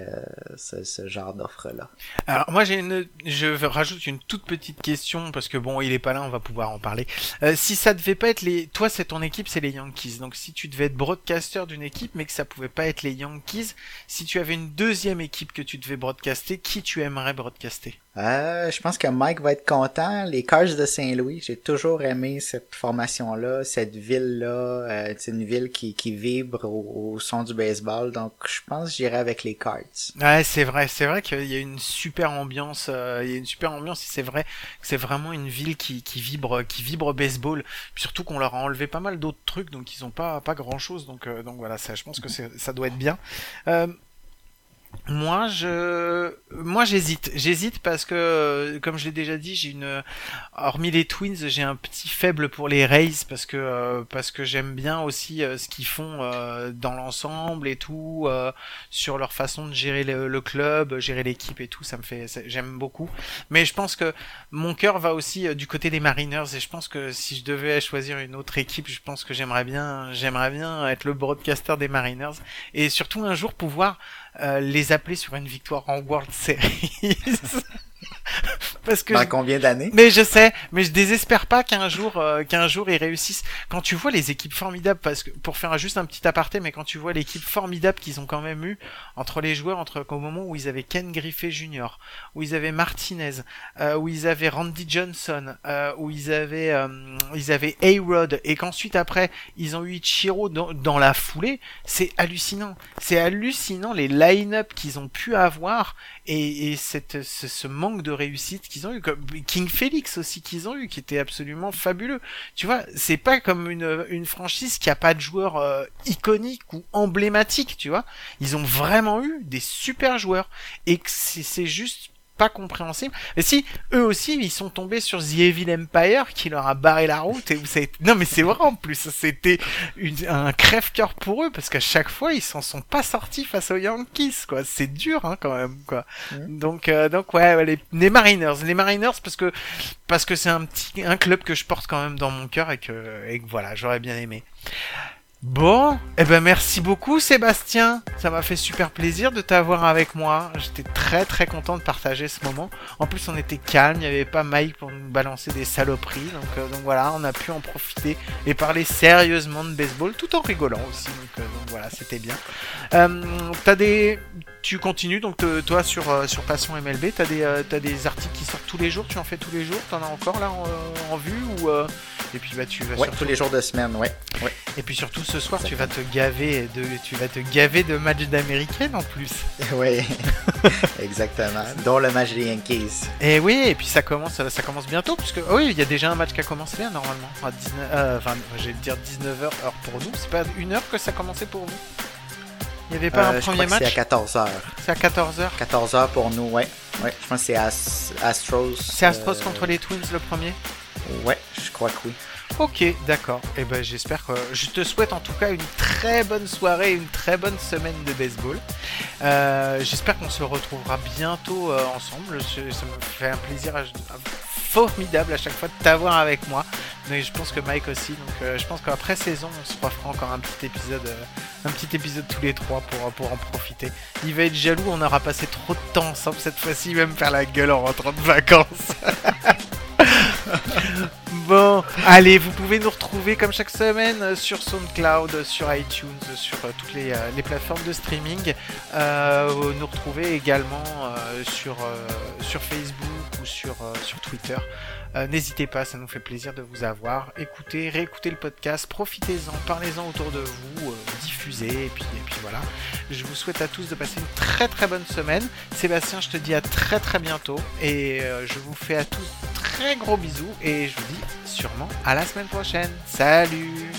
ce, ce genre d'offre-là.
Alors moi j'ai une, je rajoute une toute petite question parce que bon il est pas là, on va pouvoir en parler. Si ça devait pas être les, toi c'est ton équipe, c'est les Yankees. Donc si tu devais être broadcaster d'une équipe, mais que ça pouvait pas être les Yankees, si tu avais une deuxième équipe que tu devais broadcaster, qui tu aimerais broadcaster?
Euh, je pense que Mike va être content. Les Cars de Saint-Louis, j'ai toujours aimé cette formation-là, cette ville-là. Euh, c'est une ville qui, qui vibre au, au son du baseball. Donc, je pense que j'irai avec les Cards.
Ouais, c'est vrai, c'est vrai qu'il y a une super ambiance, euh, il y a une super ambiance c'est vrai que c'est vraiment une ville qui, qui vibre, qui vibre baseball. Puis surtout qu'on leur a enlevé pas mal d'autres trucs, donc ils ont pas pas grand chose. Donc euh, donc voilà, ça, je pense que c'est- ça doit être bien. Moi, je, moi, j'hésite. J'hésite parce que, comme je l'ai déjà dit, j'ai une, hormis les Twins, j'ai un petit faible pour les Rays parce que, euh, parce que j'aime bien aussi euh, ce qu'ils font euh, dans l'ensemble et tout, euh, sur leur façon de gérer le, club, gérer l'équipe et tout. Ça me fait, j'aime beaucoup. Mais je pense que mon cœur va aussi euh, du côté des Mariners et je pense que si je devais choisir une autre équipe, je pense que j'aimerais bien, j'aimerais bien être le broadcaster des Mariners et surtout un jour pouvoir les appeler sur une victoire en World Series. Parce que
Dans
je-
combien d'années?
mais je sais, mais je désespère pas qu'un jour, euh, qu'un jour ils réussissent. Quand tu vois les équipes formidables, parce que pour faire juste un petit aparté, mais quand tu vois l'équipe formidable qu'ils ont quand même eu entre les joueurs, entre au moment où ils avaient Ken Griffey Jr., où ils avaient Martinez, euh, où ils avaient Randy Johnson, euh, où ils avaient, ils avaient A-Rod, et qu'ensuite après ils ont eu Ichiro dans, dans la foulée, c'est hallucinant. C'est hallucinant les line-up qu'ils ont pu avoir et, et cette, ce, ce manque de réussite qu'ils ont eu, comme King Felix aussi qu'ils ont eu, qui était absolument fabuleux. Tu vois, c'est pas comme une, franchise qui a pas de joueurs euh, iconiques ou emblématiques, tu vois. Ils ont vraiment eu des super joueurs et c'est juste pas compréhensible. Mais si, eux aussi, ils sont tombés sur The Evil Empire qui leur a barré la route et où ça a été... Non mais c'est vrai en plus, c'était une- un crève-cœur pour eux parce qu'à chaque fois, ils s'en sont pas sortis face aux Yankees, quoi. C'est dur, hein, quand même, quoi. Donc, euh, donc ouais, ouais, les, les Mariners, les Mariners parce que parce que c'est un petit un club que je porte quand même dans mon cœur et que et que voilà, j'aurais bien aimé. Bon, eh ben merci beaucoup Sébastien, ça m'a fait super plaisir de t'avoir avec moi. J'étais très très content de partager ce moment. En plus on était calme, il n'y avait pas Mike pour nous balancer des saloperies, donc euh, donc voilà, on a pu en profiter et parler sérieusement de baseball tout en rigolant aussi. Donc, euh, voilà, c'était bien. Euh, t'as des, tu continues donc toi sur Passion MLB, t'as des t'as des articles qui sortent tous les jours, tu en fais tous les jours, t'en as encore là en, en vue ou Et puis bah tu vas
Ouais,
surtout-
tous les jours de semaine, ouais. ouais.
Et puis surtout ce soir, tu vas te gaver de, tu vas te gaver de matchs d'américaine en plus.
Oui, exactement. Dont le match des Yankees.
Et oui, et puis ça commence, ça commence bientôt, puisque oh oui, il y a déjà un match qui a commencé là, normalement. À 19, euh, enfin, je vais dire 19h heure pour nous. C'est pas une heure que ça a commencé pour vous? Il n'y avait pas
Euh,
un premier
que c'est
match
à 14h.
C'est à 14h
14h pour nous, ouais. Ouais, je pense que c'est As- Astros.
C'est Astros
euh,
contre les Twins le premier
Ouais, je crois que oui.
Ok, d'accord. Et ben j'espère que je te souhaite en tout cas une très bonne soirée, une très bonne semaine de baseball. Euh, j'espère qu'on se retrouvera bientôt euh, ensemble. Ça me fait un plaisir à- formidable à chaque fois de t'avoir avec moi. Mais je pense que Mike aussi. Donc euh, je pense qu'après saison, on se refera encore un petit épisode, euh, un petit épisode tous les trois pour pour en profiter. Il va être jaloux. On aura passé trop de temps ensemble cette fois-ci. Il va me faire la gueule en rentrant de vacances. Bon, allez, vous pouvez nous retrouver comme chaque semaine euh, sur SoundCloud, sur iTunes, sur euh, toutes les, euh, plateformes de streaming. Euh, nous retrouver également euh, sur, euh, sur Facebook ou sur, euh, sur Twitter. Euh, N'hésitez pas, ça nous fait plaisir de vous avoir. Écoutez, réécoutez le podcast, profitez-en, parlez-en autour de vous, euh, diffusez, et puis, voilà. Je vous souhaite à tous de passer une très très bonne semaine. Sébastien, je te dis à très très bientôt, et euh, je vous fais à tous très gros bisous, et je vous dis sûrement à la semaine prochaine. Salut